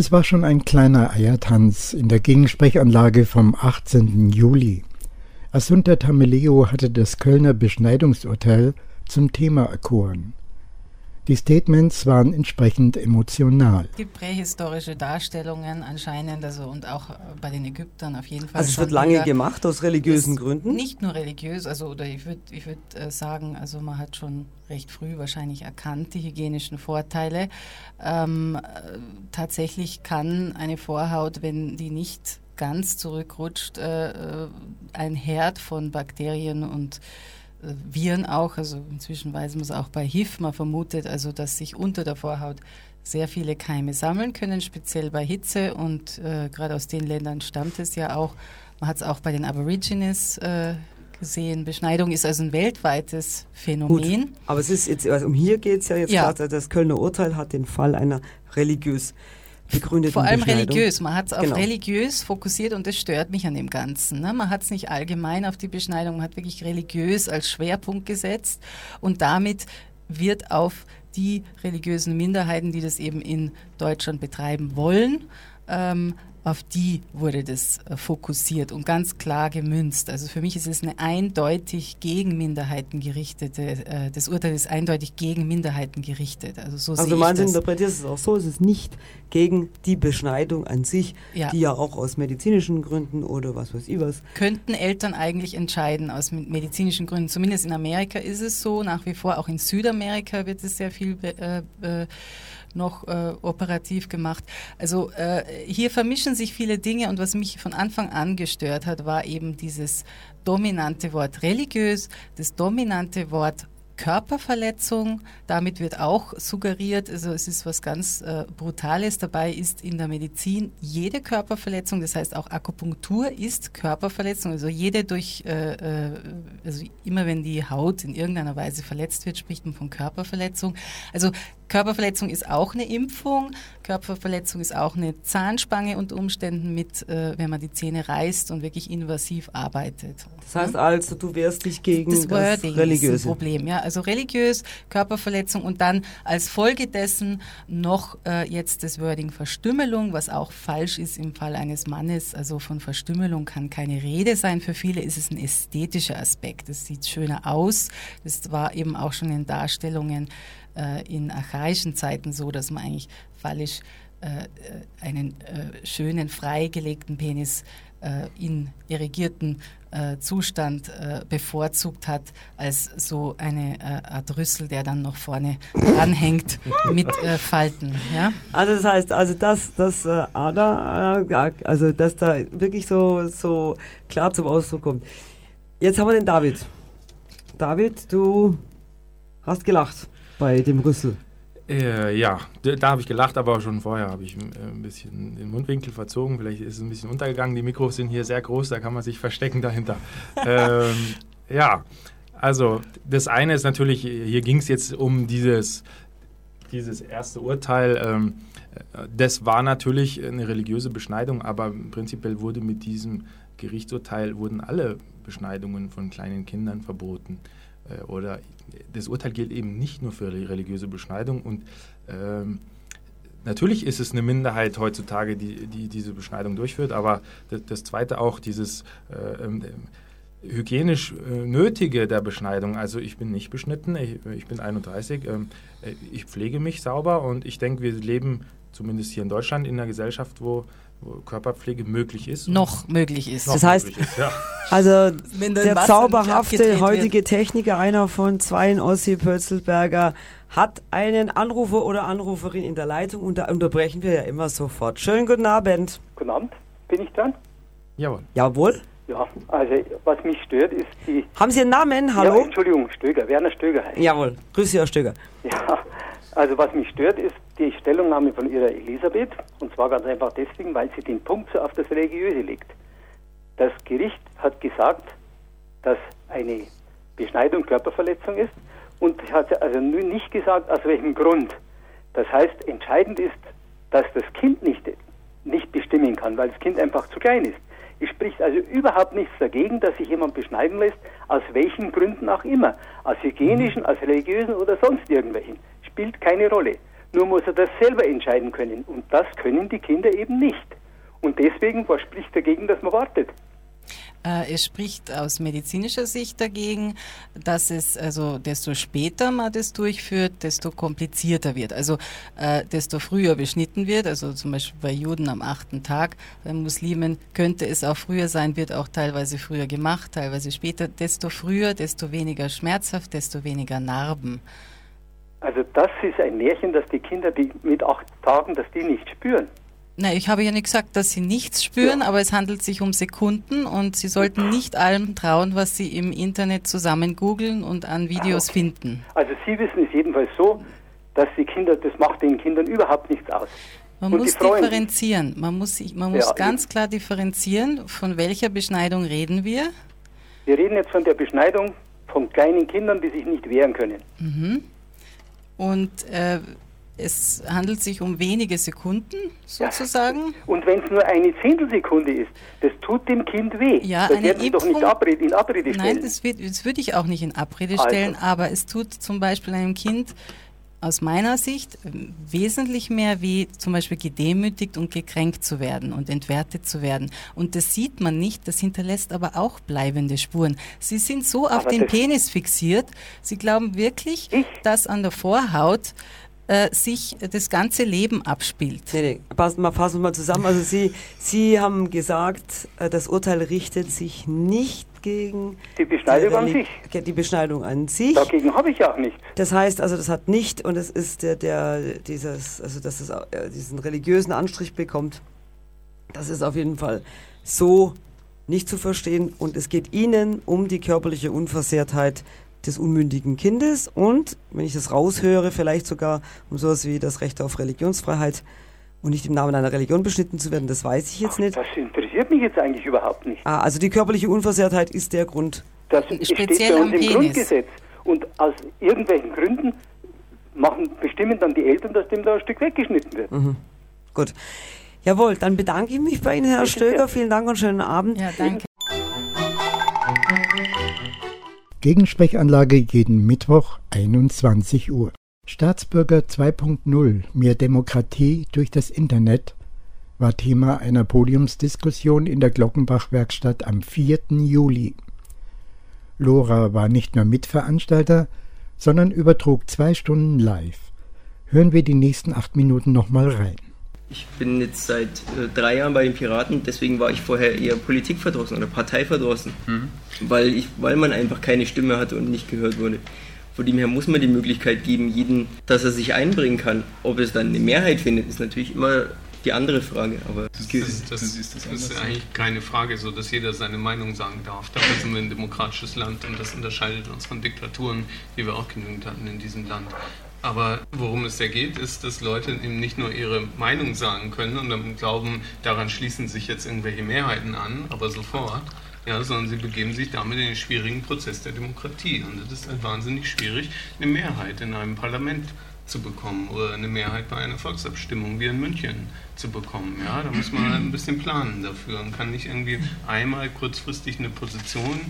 Es war schon ein kleiner Eiertanz in der Gegensprechanlage vom 18. Juli. Assunta Tameleo hatte das Kölner Beschneidungsurteil zum Thema erkoren. Die Statements waren entsprechend emotional. Es gibt prähistorische Darstellungen anscheinend, also und auch bei den Ägyptern auf jeden Fall. Also es wird lange gemacht aus religiösen Gründen? Nicht nur religiös, also oder ich würde ich würd äh, sagen, also man hat schon recht früh wahrscheinlich erkannt die hygienischen Vorteile. Ähm, äh, tatsächlich kann eine Vorhaut, wenn die nicht ganz zurückrutscht, äh, äh ein Herd von Bakterien und äh, Viren auch, also inzwischen weiß man es auch bei HIV, man vermutet also, dass sich unter der Vorhaut sehr viele Keime sammeln können, speziell bei Hitze und äh, gerade aus den Ländern stammt es ja auch. Man hat es auch bei den Aborigines äh, gesehen. Beschneidung ist also ein weltweites Phänomen. Gut, aber es ist jetzt, also um hier geht es ja jetzt ja. gerade, das Kölner Urteil hat den Fall einer religiös begründeten Vor allem religiös. Man hat es auf genau. religiös fokussiert und das stört mich an dem Ganzen. Ne? Man hat es nicht allgemein auf die Beschneidung, man hat wirklich religiös als Schwerpunkt gesetzt und damit wird auf die religiösen Minderheiten, die das eben in Deutschland betreiben wollen, ähm, auf die wurde das äh, fokussiert und ganz klar gemünzt. Also für mich ist es eine eindeutig gegen Minderheiten gerichtete, äh, das Urteil ist eindeutig gegen Minderheiten gerichtet. Also so also man interpretiert es auch so, es ist nicht gegen die Beschneidung an sich, ja. die ja auch aus medizinischen Gründen oder was weiß ich was. Könnten Eltern eigentlich entscheiden aus medizinischen Gründen. Zumindest in Amerika ist es so, nach wie vor, auch in Südamerika wird es sehr viel äh, äh, noch äh, operativ gemacht. Also äh, hier vermischen sich viele Dinge und was mich von Anfang an gestört hat, war eben dieses dominante Wort religiös, das dominante Wort Körperverletzung. Damit wird auch suggeriert, also es ist was ganz äh, Brutales dabei, ist in der Medizin jede Körperverletzung, das heißt auch Akupunktur ist Körperverletzung, also jede durch, äh, äh, also immer wenn die Haut in irgendeiner Weise verletzt wird, spricht man von Körperverletzung. Also Körperverletzung ist auch eine Impfung. Körperverletzung ist auch eine Zahnspange unter Umständen mit, äh, wenn man die Zähne reißt und wirklich invasiv arbeitet. Das heißt also, du wehrst dich gegen das, das Religiöse. Ist ein Problem, ja. Also religiös, Körperverletzung und dann als Folge dessen noch äh, jetzt das Wording Verstümmelung, was auch falsch ist im Fall eines Mannes. Also von Verstümmelung kann keine Rede sein. Für viele ist es ein ästhetischer Aspekt. Es sieht schöner aus. Das war eben auch schon in Darstellungen äh, in archaischen Zeiten so, dass man eigentlich phallisch äh, einen äh, schönen, freigelegten Penis äh, in irrigierten äh, Zustand äh, bevorzugt hat, als so eine Art Rüssel, der dann noch vorne dranhängt mit Falten. Ja? Also das heißt, also dass das Ada, also dass da wirklich so, so klar zum Ausdruck kommt. Jetzt haben wir den David. David, du hast gelacht bei dem Rüssel? Äh, ja, da, da habe ich gelacht, aber schon vorher habe ich äh, ein bisschen den Mundwinkel verzogen. Vielleicht ist es ein bisschen untergegangen. Die Mikros sind hier sehr groß, da kann man sich verstecken dahinter. ähm, ja, also das eine ist natürlich, hier ging es jetzt um dieses, dieses erste Urteil. Ähm, das war natürlich eine religiöse Beschneidung, aber prinzipiell wurde mit diesem Gerichtsurteil wurden alle Beschneidungen von kleinen Kindern verboten. Äh, oder das Urteil gilt eben nicht nur für religiöse Beschneidung. Und ähm, Natürlich ist es eine Minderheit heutzutage, die, die diese Beschneidung durchführt, aber das, das Zweite auch, dieses äh, ähm, hygienisch äh, Nötige der Beschneidung. Also ich bin nicht beschnitten, ich, ich bin 31, ähm, äh, ich pflege mich sauber. Und ich denke, wir leben zumindest hier in Deutschland in einer Gesellschaft, wo Körperpflege möglich ist. Noch möglich ist. Noch das heißt, ist, ja. also der zauberhafte heutige Techniker, einer von zwei in Ossi Pötzelberger, hat einen Anrufer oder Anruferin in der Leitung und da unterbrechen wir ja immer sofort. Schönen guten Abend. Guten Abend. Bin ich dran? Jawohl. Jawohl. Ja, also was mich stört ist die... Haben Sie einen Namen? Hallo? Ja, Entschuldigung, Stöger, Werner Stöger heißt Jawohl, grüße Sie, Herr Stöger. Ja, also was mich stört ist die Stellungnahme von ihrer Elisabeth, und zwar ganz einfach deswegen, weil sie den Punkt so auf das Religiöse legt. Das Gericht hat gesagt, dass eine Beschneidung Körperverletzung ist und hat also nicht gesagt, aus welchem Grund. Das heißt, entscheidend ist, dass das Kind nicht, nicht bestimmen kann, weil das Kind einfach zu klein ist. Es spricht also überhaupt nichts dagegen, dass sich jemand beschneiden lässt, aus welchen Gründen auch immer. Aus hygienischen, aus religiösen oder sonst irgendwelchen. Spielt keine Rolle. Nur muss er das selber entscheiden können. Und das können die Kinder eben nicht. Und deswegen, was spricht dagegen, dass man wartet? Äh, es spricht aus medizinischer Sicht dagegen, dass es, also desto später man das durchführt, desto komplizierter wird. Also äh, desto früher beschnitten wird, also zum Beispiel bei Juden am achten Tag, bei Muslimen könnte es auch früher sein, wird auch teilweise früher gemacht, teilweise später. Desto früher, desto weniger schmerzhaft, desto weniger Narben. Also das ist ein Märchen, dass die Kinder die mit acht Tagen, dass die nicht spüren. Nein, ich habe ja nicht gesagt, dass sie nichts spüren, ja. aber es handelt sich um Sekunden und sie sollten nicht allem trauen, was sie im Internet zusammen googeln und an Videos okay. finden. Also Sie wissen es jedenfalls so, dass die Kinder, das macht den Kindern überhaupt nichts aus. Man und muss differenzieren. Man muss, man muss ja, ganz klar differenzieren, von welcher Beschneidung reden wir? Wir reden jetzt von der Beschneidung von kleinen Kindern, die sich nicht wehren können. Mhm. Und äh, es handelt sich um wenige Sekunden sozusagen. Ja. Und wenn es nur eine Zehntelsekunde ist, das tut dem Kind weh. Ja, das werden Sie doch nicht Abrede, in Abrede stellen. Nein, das, das würde ich auch nicht in Abrede also. stellen, aber es tut zum Beispiel einem Kind aus meiner Sicht wesentlich mehr wie zum Beispiel gedemütigt und gekränkt zu werden und entwertet zu werden. Und das sieht man nicht, das hinterlässt aber auch bleibende Spuren. Sie sind so auf aber den Penis fixiert, Sie glauben wirklich, ich? dass an der Vorhaut äh, sich das ganze Leben abspielt. Nee, nee, passen wir, fassen wir mal zusammen. Also Sie, Sie haben gesagt, äh, das Urteil richtet sich nicht gegen die Beschneidung an sich. Die Beschneidung an sich. Dagegen habe ich ja auch nicht. Das heißt also, das hat nicht und es ist der, der dieses, also dass es äh, diesen religiösen Anstrich bekommt. Das ist auf jeden Fall so nicht zu verstehen und es geht Ihnen um die körperliche Unversehrtheit des unmündigen Kindes und, wenn ich das raushöre, vielleicht sogar um sowas wie das Recht auf Religionsfreiheit und nicht im Namen einer Religion beschnitten zu werden, das weiß ich jetzt nicht. Das interessiert mich jetzt eigentlich überhaupt nicht. Ah, also die körperliche Unversehrtheit ist der Grund. Das Speziell steht bei uns im Penis. Grundgesetz. Und aus irgendwelchen Gründen machen, bestimmen dann die Eltern, dass dem da ein Stück weggeschnitten wird. Mhm. Gut. Jawohl, dann bedanke ich mich bei Ihnen, Herr Stöger. Vielen Dank und schönen Abend. Ja, danke. Gegensprechanlage jeden Mittwoch 21 Uhr. Staatsbürger 2.0 Mehr Demokratie durch das Internet war Thema einer Podiumsdiskussion in der Glockenbach-Werkstatt am 4. Juli. Lora war nicht nur Mitveranstalter, sondern übertrug zwei Stunden live. Hören wir die nächsten acht Minuten nochmal rein. Ich bin jetzt seit äh, drei Jahren bei den Piraten, deswegen war ich vorher eher politikverdrossen oder parteiverdrossen, mhm. weil, ich, weil man einfach keine Stimme hatte und nicht gehört wurde. Von dem her muss man die Möglichkeit geben, jeden, dass er sich einbringen kann. Ob es dann eine Mehrheit findet, ist natürlich immer die andere Frage. Aber das, das, das, das ist eigentlich keine Frage, so dass jeder seine Meinung sagen darf. Dafür sind wir ein demokratisches Land und das unterscheidet uns von Diktaturen, die wir auch genügend hatten in diesem Land. Aber worum es ja geht, ist, dass Leute eben nicht nur ihre Meinung sagen können und dann glauben, daran schließen sich jetzt irgendwelche Mehrheiten an, aber sofort, ja, sondern sie begeben sich damit in den schwierigen Prozess der Demokratie. Und es ist halt wahnsinnig schwierig, eine Mehrheit in einem Parlament zu bekommen oder eine Mehrheit bei einer Volksabstimmung wie in München zu bekommen. Ja, da muss man halt ein bisschen planen dafür und kann nicht irgendwie einmal kurzfristig eine Position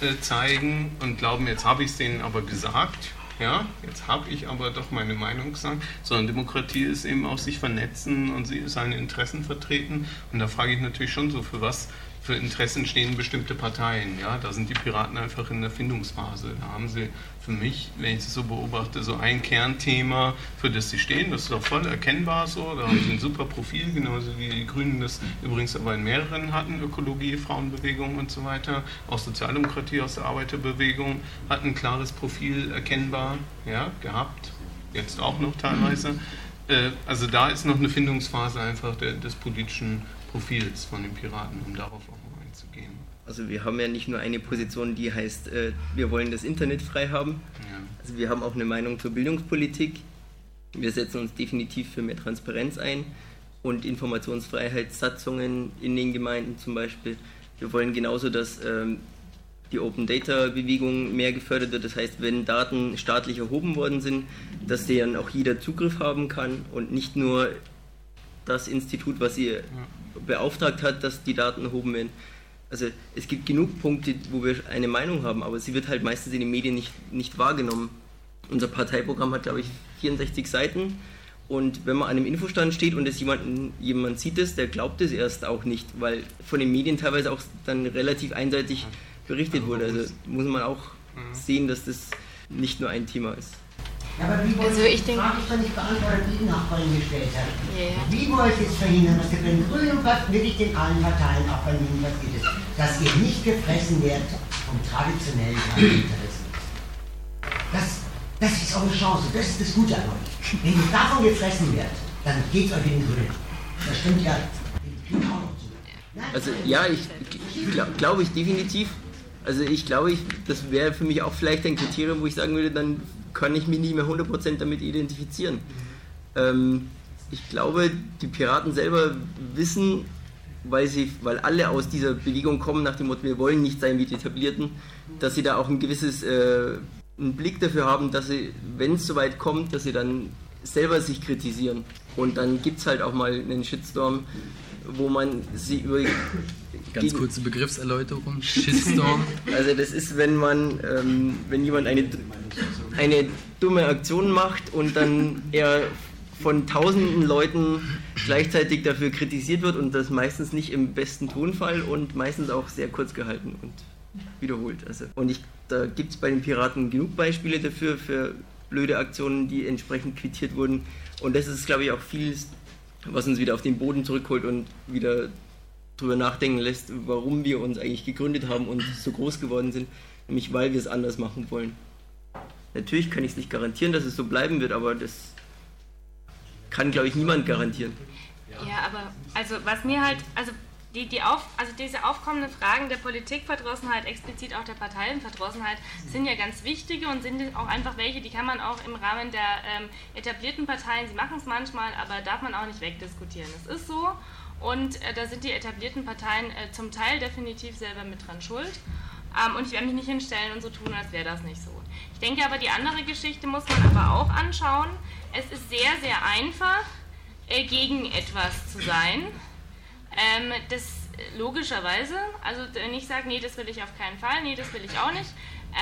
äh, zeigen und glauben, jetzt habe ich es denen aber gesagt ja, jetzt habe ich aber doch meine Meinung gesagt, sondern Demokratie ist eben auch sich vernetzen und seine Interessen vertreten. Und da frage ich natürlich schon so, für was für Interessen stehen bestimmte Parteien. Ja, da sind die Piraten einfach in der Findungsphase. Da haben sie für mich, wenn ich es so beobachte, so ein Kernthema, für das sie stehen. Das ist auch voll erkennbar so. Da haben sie ein super Profil, genauso wie die Grünen das übrigens aber in mehreren hatten: Ökologie, Frauenbewegung und so weiter. Auch Sozialdemokratie aus der Arbeiterbewegung hat ein klares Profil erkennbar ja, gehabt. Jetzt auch noch teilweise. Äh, also da ist noch eine Findungsphase einfach des politischen Profils von den Piraten, um darauf auch mal einzugehen. Also wir haben ja nicht nur eine Position, die heißt, äh, wir wollen das Internet frei haben. Ja. Also wir haben auch eine Meinung zur Bildungspolitik. Wir setzen uns definitiv für mehr Transparenz ein und Informationsfreiheitssatzungen in den Gemeinden zum Beispiel. Wir wollen genauso, dass ähm, die Open Data Bewegung mehr gefördert wird. Das heißt, wenn Daten staatlich erhoben worden sind, dass deren auch jeder Zugriff haben kann und nicht nur das Institut, was sie ja beauftragt hat, dass die Daten erhoben werden. Also es gibt genug Punkte, wo wir eine Meinung haben, aber sie wird halt meistens in den Medien nicht, nicht wahrgenommen. Unser Parteiprogramm hat, glaube ich, 64 Seiten. Und wenn man an einem Infostand steht und es jemanden, jemand sieht es, der glaubt es erst auch nicht, weil von den Medien teilweise auch dann relativ einseitig berichtet wurde. Also muss man auch sehen, dass das nicht nur ein Thema ist. Ja, aber wie wollt also ich denke, Frage doch nicht beantwortet, die die Nachbarin gestellt hat. Yeah. Wie wollt ihr es verhindern, dass ihr den grünen Pass wirklich den allen Parteien, auch bei Ihnen, was geht es, dass ihr nicht gefressen werdet vom traditionellen Interessen? Das, das ist eure Chance, das ist das Gute an euch. Wenn ihr davon gefressen werdet, dann geht es euch in den Grünen. Das stimmt ja. Also ja, ich glaube glaub ich definitiv. Also ich glaube, ich, das wäre für mich auch vielleicht ein Kriterium, wo ich sagen würde, dann kann ich mich nicht mehr 100% damit identifizieren. Ähm, ich glaube, die Piraten selber wissen, weil, sie, weil alle aus dieser Bewegung kommen, nach dem Motto, wir wollen nicht sein wie die Etablierten, dass sie da auch ein gewisses äh, einen Blick dafür haben, dass sie, wenn es soweit kommt, dass sie dann selber sich kritisieren. Und dann gibt es halt auch mal einen Shitstorm, wo man sie über Ganz kurze Begriffserläuterung, Shitstorm. Also das ist, wenn man, ähm, wenn jemand eine, eine dumme Aktion macht und dann er von tausenden Leuten gleichzeitig dafür kritisiert wird und das meistens nicht im besten Tonfall und meistens auch sehr kurz gehalten und wiederholt. Also, und ich, da gibt es bei den Piraten genug Beispiele dafür, für blöde Aktionen, die entsprechend quittiert wurden. Und das ist, glaube ich, auch vieles, was uns wieder auf den Boden zurückholt und wieder darüber nachdenken lässt, warum wir uns eigentlich gegründet haben und so groß geworden sind, nämlich weil wir es anders machen wollen. Natürlich kann ich es nicht garantieren, dass es so bleiben wird, aber das kann, glaube ich, niemand garantieren. Ja, aber also was mir halt, also die, die auf, also diese aufkommenden Fragen der Politikverdrossenheit, explizit auch der Parteienverdrossenheit, sind ja ganz wichtige und sind auch einfach welche, die kann man auch im Rahmen der ähm, etablierten Parteien, sie machen es manchmal, aber darf man auch nicht wegdiskutieren. Es ist so und äh, da sind die etablierten Parteien äh, zum Teil definitiv selber mit dran schuld. Ähm, und ich werde mich nicht hinstellen und so tun, als wäre das nicht so. Ich denke aber, die andere Geschichte muss man aber auch anschauen. Es ist sehr, sehr einfach, äh, gegen etwas zu sein. Ähm, das logischerweise, also wenn ich sage, nee, das will ich auf keinen Fall, nee, das will ich auch nicht.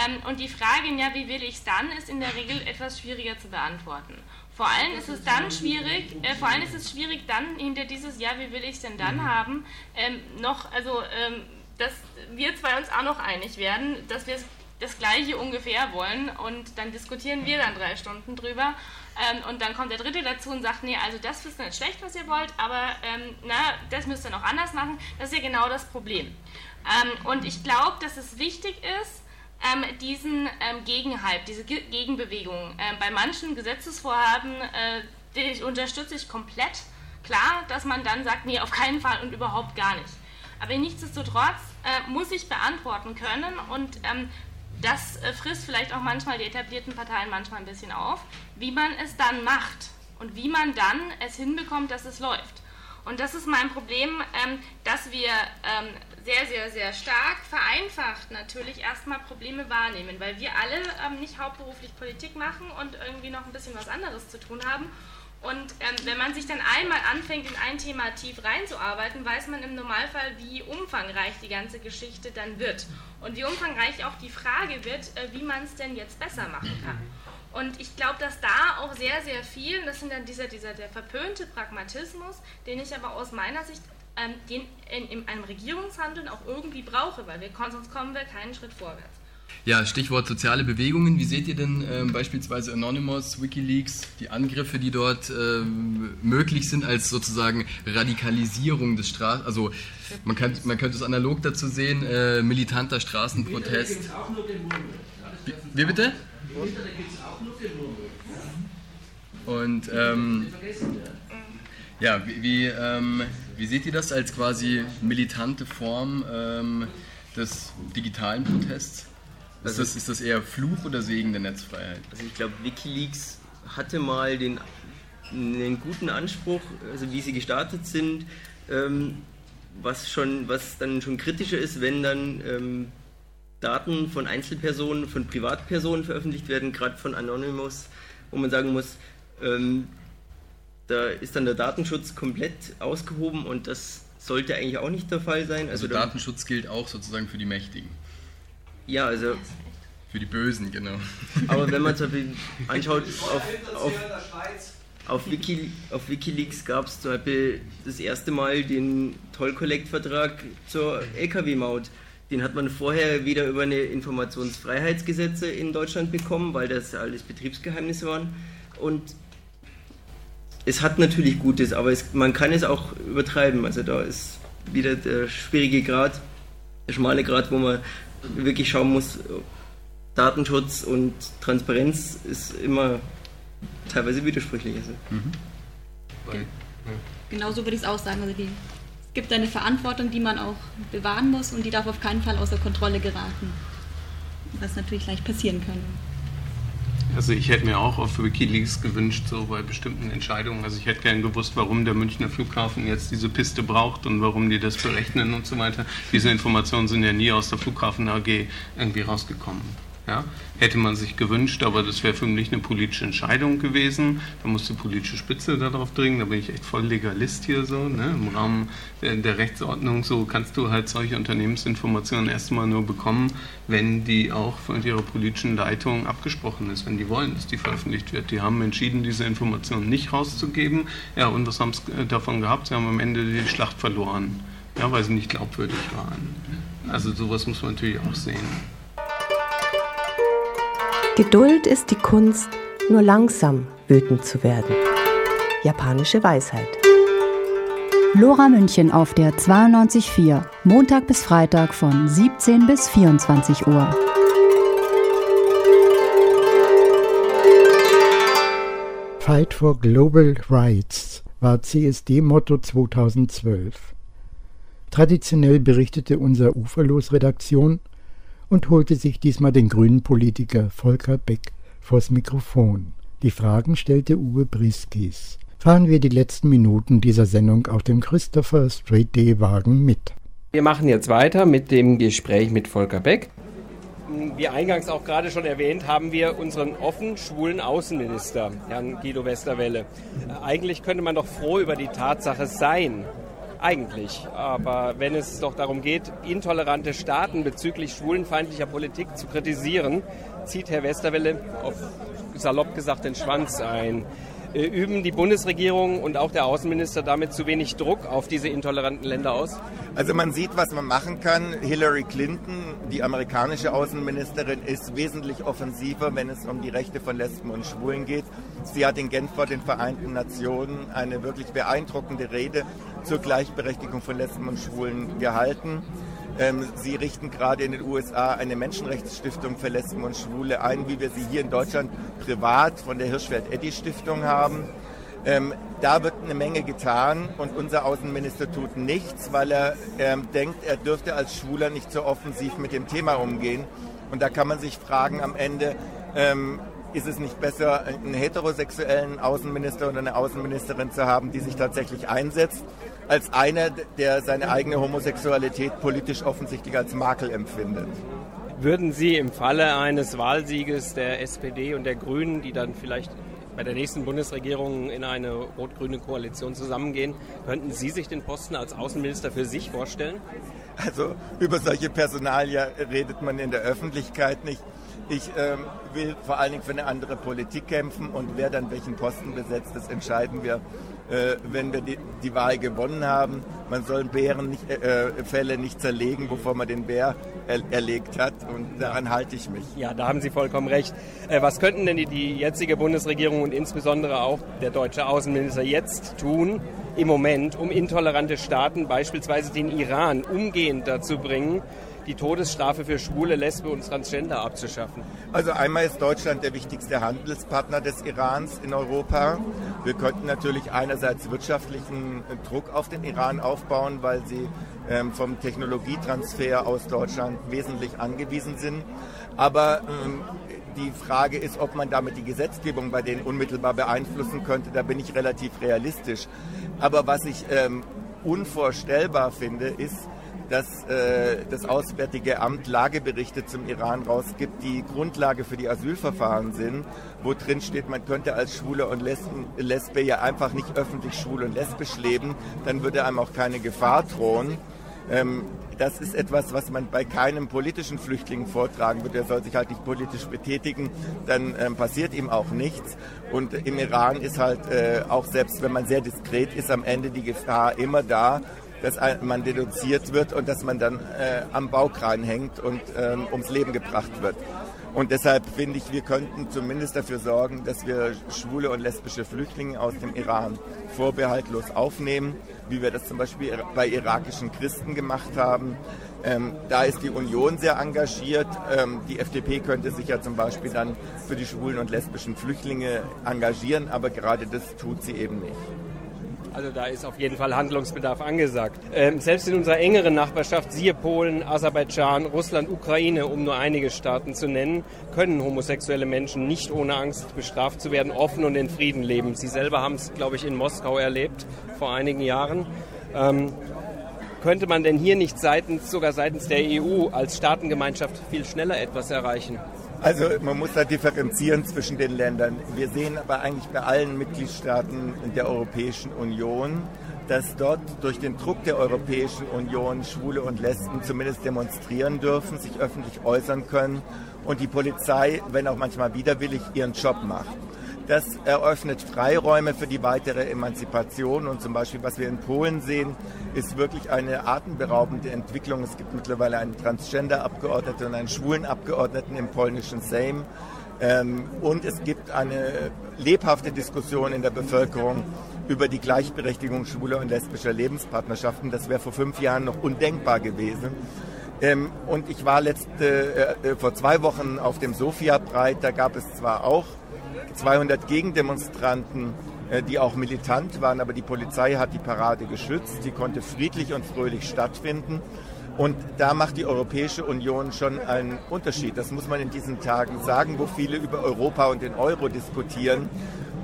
Ähm, und die Frage, ja, wie will ich es dann, ist in der Regel etwas schwieriger zu beantworten. Vor allem ist es dann schwierig, äh, vor allem ist es schwierig, dann hinter dieses Ja, wie will ich es denn dann mhm. haben, ähm, noch, also, ähm, dass wir zwei uns auch noch einig werden, dass wir das Gleiche ungefähr wollen und dann diskutieren wir dann drei Stunden drüber ähm, und dann kommt der Dritte dazu und sagt, nee, also das ist nicht schlecht, was ihr wollt, aber ähm, na, das müsst ihr noch anders machen. Das ist ja genau das Problem. Ähm, und ich glaube, dass es wichtig ist, ähm, diesen ähm, Gegenhype, diese Ge Gegenbewegung ähm, bei manchen Gesetzesvorhaben, äh, unterstütze ich komplett. Klar, dass man dann sagt, nee, auf keinen Fall und überhaupt gar nicht. Aber nichtsdestotrotz äh, muss ich beantworten können und ähm, das äh, frisst vielleicht auch manchmal die etablierten Parteien manchmal ein bisschen auf, wie man es dann macht und wie man dann es hinbekommt, dass es läuft. Und das ist mein Problem, ähm, dass wir ähm, sehr, sehr, sehr stark vereinfacht natürlich erstmal Probleme wahrnehmen, weil wir alle ähm, nicht hauptberuflich Politik machen und irgendwie noch ein bisschen was anderes zu tun haben. Und ähm, wenn man sich dann einmal anfängt, in ein Thema tief reinzuarbeiten, weiß man im Normalfall, wie umfangreich die ganze Geschichte dann wird. Und wie umfangreich auch die Frage wird, äh, wie man es denn jetzt besser machen kann. Und ich glaube, dass da auch sehr, sehr viel, das sind dann dieser, dieser der verpönte Pragmatismus, den ich aber aus meiner Sicht ähm, den in, in einem Regierungshandeln auch irgendwie brauche, weil wir, sonst kommen wir keinen Schritt vorwärts. Ja, Stichwort soziale Bewegungen. Wie seht ihr denn äh, beispielsweise Anonymous, Wikileaks, die Angriffe, die dort äh, möglich sind, als sozusagen Radikalisierung des Straßen, also man, kann, man könnte es analog dazu sehen, äh, militanter Straßenprotest. Wie, wie bitte? Und ähm, ja, wie, wie, ähm, wie, seht ihr das als quasi militante Form ähm, des digitalen Protests? Ist, also, das, ist das eher Fluch oder Segen der Netzfreiheit? Also ich glaube, Wikileaks hatte mal den, einen guten Anspruch, also wie sie gestartet sind, ähm, was, schon, was dann schon kritischer ist, wenn dann ähm, Daten von Einzelpersonen, von Privatpersonen veröffentlicht werden, gerade von Anonymous, wo man sagen muss, ähm, da ist dann der Datenschutz komplett ausgehoben und das sollte eigentlich auch nicht der Fall sein. Also, also Datenschutz gilt auch sozusagen für die Mächtigen. Ja, also. Für die Bösen, genau. Aber wenn man zum Beispiel anschaut, auf, auf, auf, Wiki, auf Wikileaks gab es zum Beispiel das erste Mal den Toll-Collect-Vertrag zur Lkw-Maut. Den hat man vorher wieder über eine Informationsfreiheitsgesetze in Deutschland bekommen, weil das alles Betriebsgeheimnisse waren. Und es hat natürlich Gutes, aber es, man kann es auch übertreiben. Also da ist wieder der schwierige Grad, der schmale Grad, wo man wirklich schauen muss, Datenschutz und Transparenz ist immer teilweise widersprüchlich. Also. Mhm. Genau so würde ich es auch sagen. Also die, es gibt eine Verantwortung, die man auch bewahren muss und die darf auf keinen Fall außer Kontrolle geraten. Was natürlich leicht passieren kann. Also ich hätte mir auch auf Wikileaks gewünscht, so bei bestimmten Entscheidungen. Also ich hätte gern gewusst, warum der Münchner Flughafen jetzt diese Piste braucht und warum die das berechnen und so weiter. Diese Informationen sind ja nie aus der Flughafen AG irgendwie rausgekommen. Ja? Hätte man sich gewünscht, aber das wäre für mich eine politische Entscheidung gewesen. Da muss die politische Spitze darauf dringen. Da bin ich echt voll Legalist hier so. Ne? Im Rahmen der, der, Rechtsordnung so kannst du halt solche Unternehmensinformationen erstmal nur bekommen, wenn die auch von ihrer politischen Leitung abgesprochen ist, wenn die wollen, dass die veröffentlicht wird. Die haben entschieden, diese Informationen nicht rauszugeben. Ja, und was haben sie davon gehabt? Sie haben am Ende die Schlacht verloren, ja, weil sie nicht glaubwürdig waren. Also sowas muss man natürlich auch sehen. Geduld ist die Kunst, nur langsam wütend zu werden. Japanische Weisheit. Lora München auf der 92.4, Montag bis Freitag von 17 bis 24 Uhr. Fight for Global Rights war CSD-Motto 2012. Traditionell berichtete unser Uferlos-Redaktion und holte sich diesmal den grünen Politiker Volker Beck vors Mikrofon. Die Fragen stellte Uwe Briskis. Fahren wir die letzten Minuten dieser Sendung auf dem Christopher Straight Day Wagen mit. Wir machen jetzt weiter mit dem Gespräch mit Volker Beck. Wie eingangs auch gerade schon erwähnt, haben wir unseren offen schwulen Außenminister, Herrn Guido Westerwelle. Eigentlich könnte man doch froh über die Tatsache sein, eigentlich. Aber wenn es doch darum geht, intolerante Staaten bezüglich schwulenfeindlicher Politik zu kritisieren, zieht Herr Westerwelle auf salopp gesagt den Schwanz ein. Äh, üben die Bundesregierung und auch der Außenminister damit zu wenig Druck auf diese intoleranten Länder aus? Also man sieht, was man machen kann. Hillary Clinton, die amerikanische Außenministerin, ist wesentlich offensiver, wenn es um die Rechte von Lesben und Schwulen geht. Sie hat in Genf vor den Vereinten Nationen eine wirklich beeindruckende Rede zur Gleichberechtigung von Lesben und Schwulen gehalten. Ähm, sie richten gerade in den USA eine Menschenrechtsstiftung für Lesben und Schwule ein, wie wir sie hier in Deutschland privat von der Hirschfeld-Eddy-Stiftung haben. Ähm, da wird eine Menge getan und unser Außenminister tut nichts, weil er ähm, denkt, er dürfte als Schwuler nicht so offensiv mit dem Thema umgehen. Und da kann man sich fragen am Ende, ähm, ist es nicht besser, einen heterosexuellen Außenminister oder eine Außenministerin zu haben, die sich tatsächlich einsetzt, als einer, der seine eigene Homosexualität politisch offensichtlich als Makel empfindet? Würden Sie im Falle eines Wahlsieges der SPD und der Grünen, die dann vielleicht bei der nächsten Bundesregierung in eine rot-grüne Koalition zusammengehen, könnten Sie sich den Posten als Außenminister für sich vorstellen? Also über solche Personalien redet man in der Öffentlichkeit nicht. Ich ähm, will vor allen Dingen für eine andere Politik kämpfen und wer dann welchen Posten besetzt, das entscheiden wir, äh, wenn wir die, die, Wahl gewonnen haben. Man soll Bärenfälle nicht, äh, nicht zerlegen, bevor man den Bär er, erlegt hat und daran halte ich mich. Ja, da haben Sie vollkommen recht. Äh, was könnten denn die, die jetzige Bundesregierung und insbesondere auch der deutsche Außenminister jetzt tun, im Moment, um intolerante Staaten, beispielsweise den Iran, umgehend dazu bringen, die Todesstrafe für Schwule, Lesbe und Transgender abzuschaffen? Also einmal ist Deutschland der wichtigste Handelspartner des Irans in Europa. Wir könnten natürlich einerseits wirtschaftlichen Druck auf den Iran aufbauen, weil sie ähm, vom Technologietransfer aus Deutschland wesentlich angewiesen sind. Aber ähm, die Frage ist, ob man damit die Gesetzgebung bei denen unmittelbar beeinflussen könnte. Da bin ich relativ realistisch. Aber was ich ähm, unvorstellbar finde, ist, dass äh, das Auswärtige Amt Lageberichte zum Iran rausgibt, die Grundlage für die Asylverfahren sind, wo drin steht, man könnte als Schwule und Lesben, Lesbe ja einfach nicht öffentlich schwul und lesbisch leben, dann würde einem auch keine Gefahr drohen. Ähm, das ist etwas, was man bei keinem politischen Flüchtling vortragen würde. Er soll sich halt nicht politisch betätigen, dann ähm, passiert ihm auch nichts. Und im Iran ist halt äh, auch selbst, wenn man sehr diskret ist, am Ende die Gefahr immer da, dass man deduziert wird und dass man dann äh, am Baukran hängt und ähm, ums Leben gebracht wird. Und deshalb finde ich, wir könnten zumindest dafür sorgen, dass wir schwule und lesbische Flüchtlinge aus dem Iran vorbehaltlos aufnehmen, wie wir das zum Beispiel bei irakischen Christen gemacht haben. Ähm, da ist die Union sehr engagiert. Ähm, die FDP könnte sich ja zum Beispiel dann für die schwulen und lesbischen Flüchtlinge engagieren, aber gerade das tut sie eben nicht. Also da ist auf jeden Fall Handlungsbedarf angesagt. Ähm, selbst in unserer engeren Nachbarschaft, siehe Polen, Aserbaidschan, Russland, Ukraine, um nur einige Staaten zu nennen, können homosexuelle Menschen nicht ohne Angst bestraft zu werden, offen und in Frieden leben. Sie selber haben es, glaube ich, in Moskau erlebt vor einigen Jahren. Ähm, könnte man denn hier nicht seitens, sogar seitens der EU als Staatengemeinschaft viel schneller etwas erreichen? Also man muss da differenzieren zwischen den Ländern. Wir sehen aber eigentlich bei allen Mitgliedstaaten der Europäischen Union, dass dort durch den Druck der Europäischen Union Schwule und Lesben zumindest demonstrieren dürfen, sich öffentlich äußern können und die Polizei, wenn auch manchmal widerwillig, ihren Job macht. Das eröffnet Freiräume für die weitere Emanzipation und zum Beispiel, was wir in Polen sehen, ist wirklich eine atemberaubende Entwicklung. Es gibt mittlerweile einen Transgender-Abgeordneten und einen schwulen Abgeordneten im polnischen Sejm. Ähm, und es gibt eine lebhafte Diskussion in der Bevölkerung über die Gleichberechtigung schwuler und lesbischer Lebenspartnerschaften. Das wäre vor fünf Jahren noch undenkbar gewesen. Ähm, und ich war letzte, äh, vor zwei Wochen auf dem Sofia-Breit. Da gab es zwar auch 200 Gegendemonstranten, äh, die auch militant waren, aber die Polizei hat die Parade geschützt. Sie konnte friedlich und fröhlich stattfinden. Und da macht die Europäische Union schon einen Unterschied. Das muss man in diesen Tagen sagen, wo viele über Europa und den Euro diskutieren.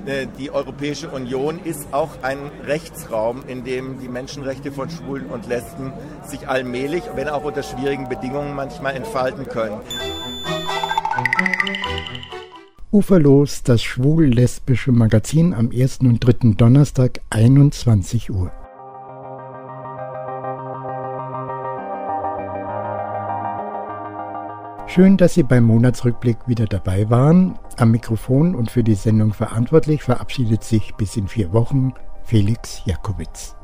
Äh, die Europäische Union ist auch ein Rechtsraum, in dem die Menschenrechte von Schwulen und Lesben sich allmählich, wenn auch unter schwierigen Bedingungen manchmal entfalten können. Uferlos, das schwul-lesbische Magazin am ersten und dritten Donnerstag 21 Uhr. Schön, dass Sie beim Monatsrückblick wieder dabei waren. Am Mikrofon und für die Sendung verantwortlich verabschiedet sich bis in vier Wochen Felix Jakowitz.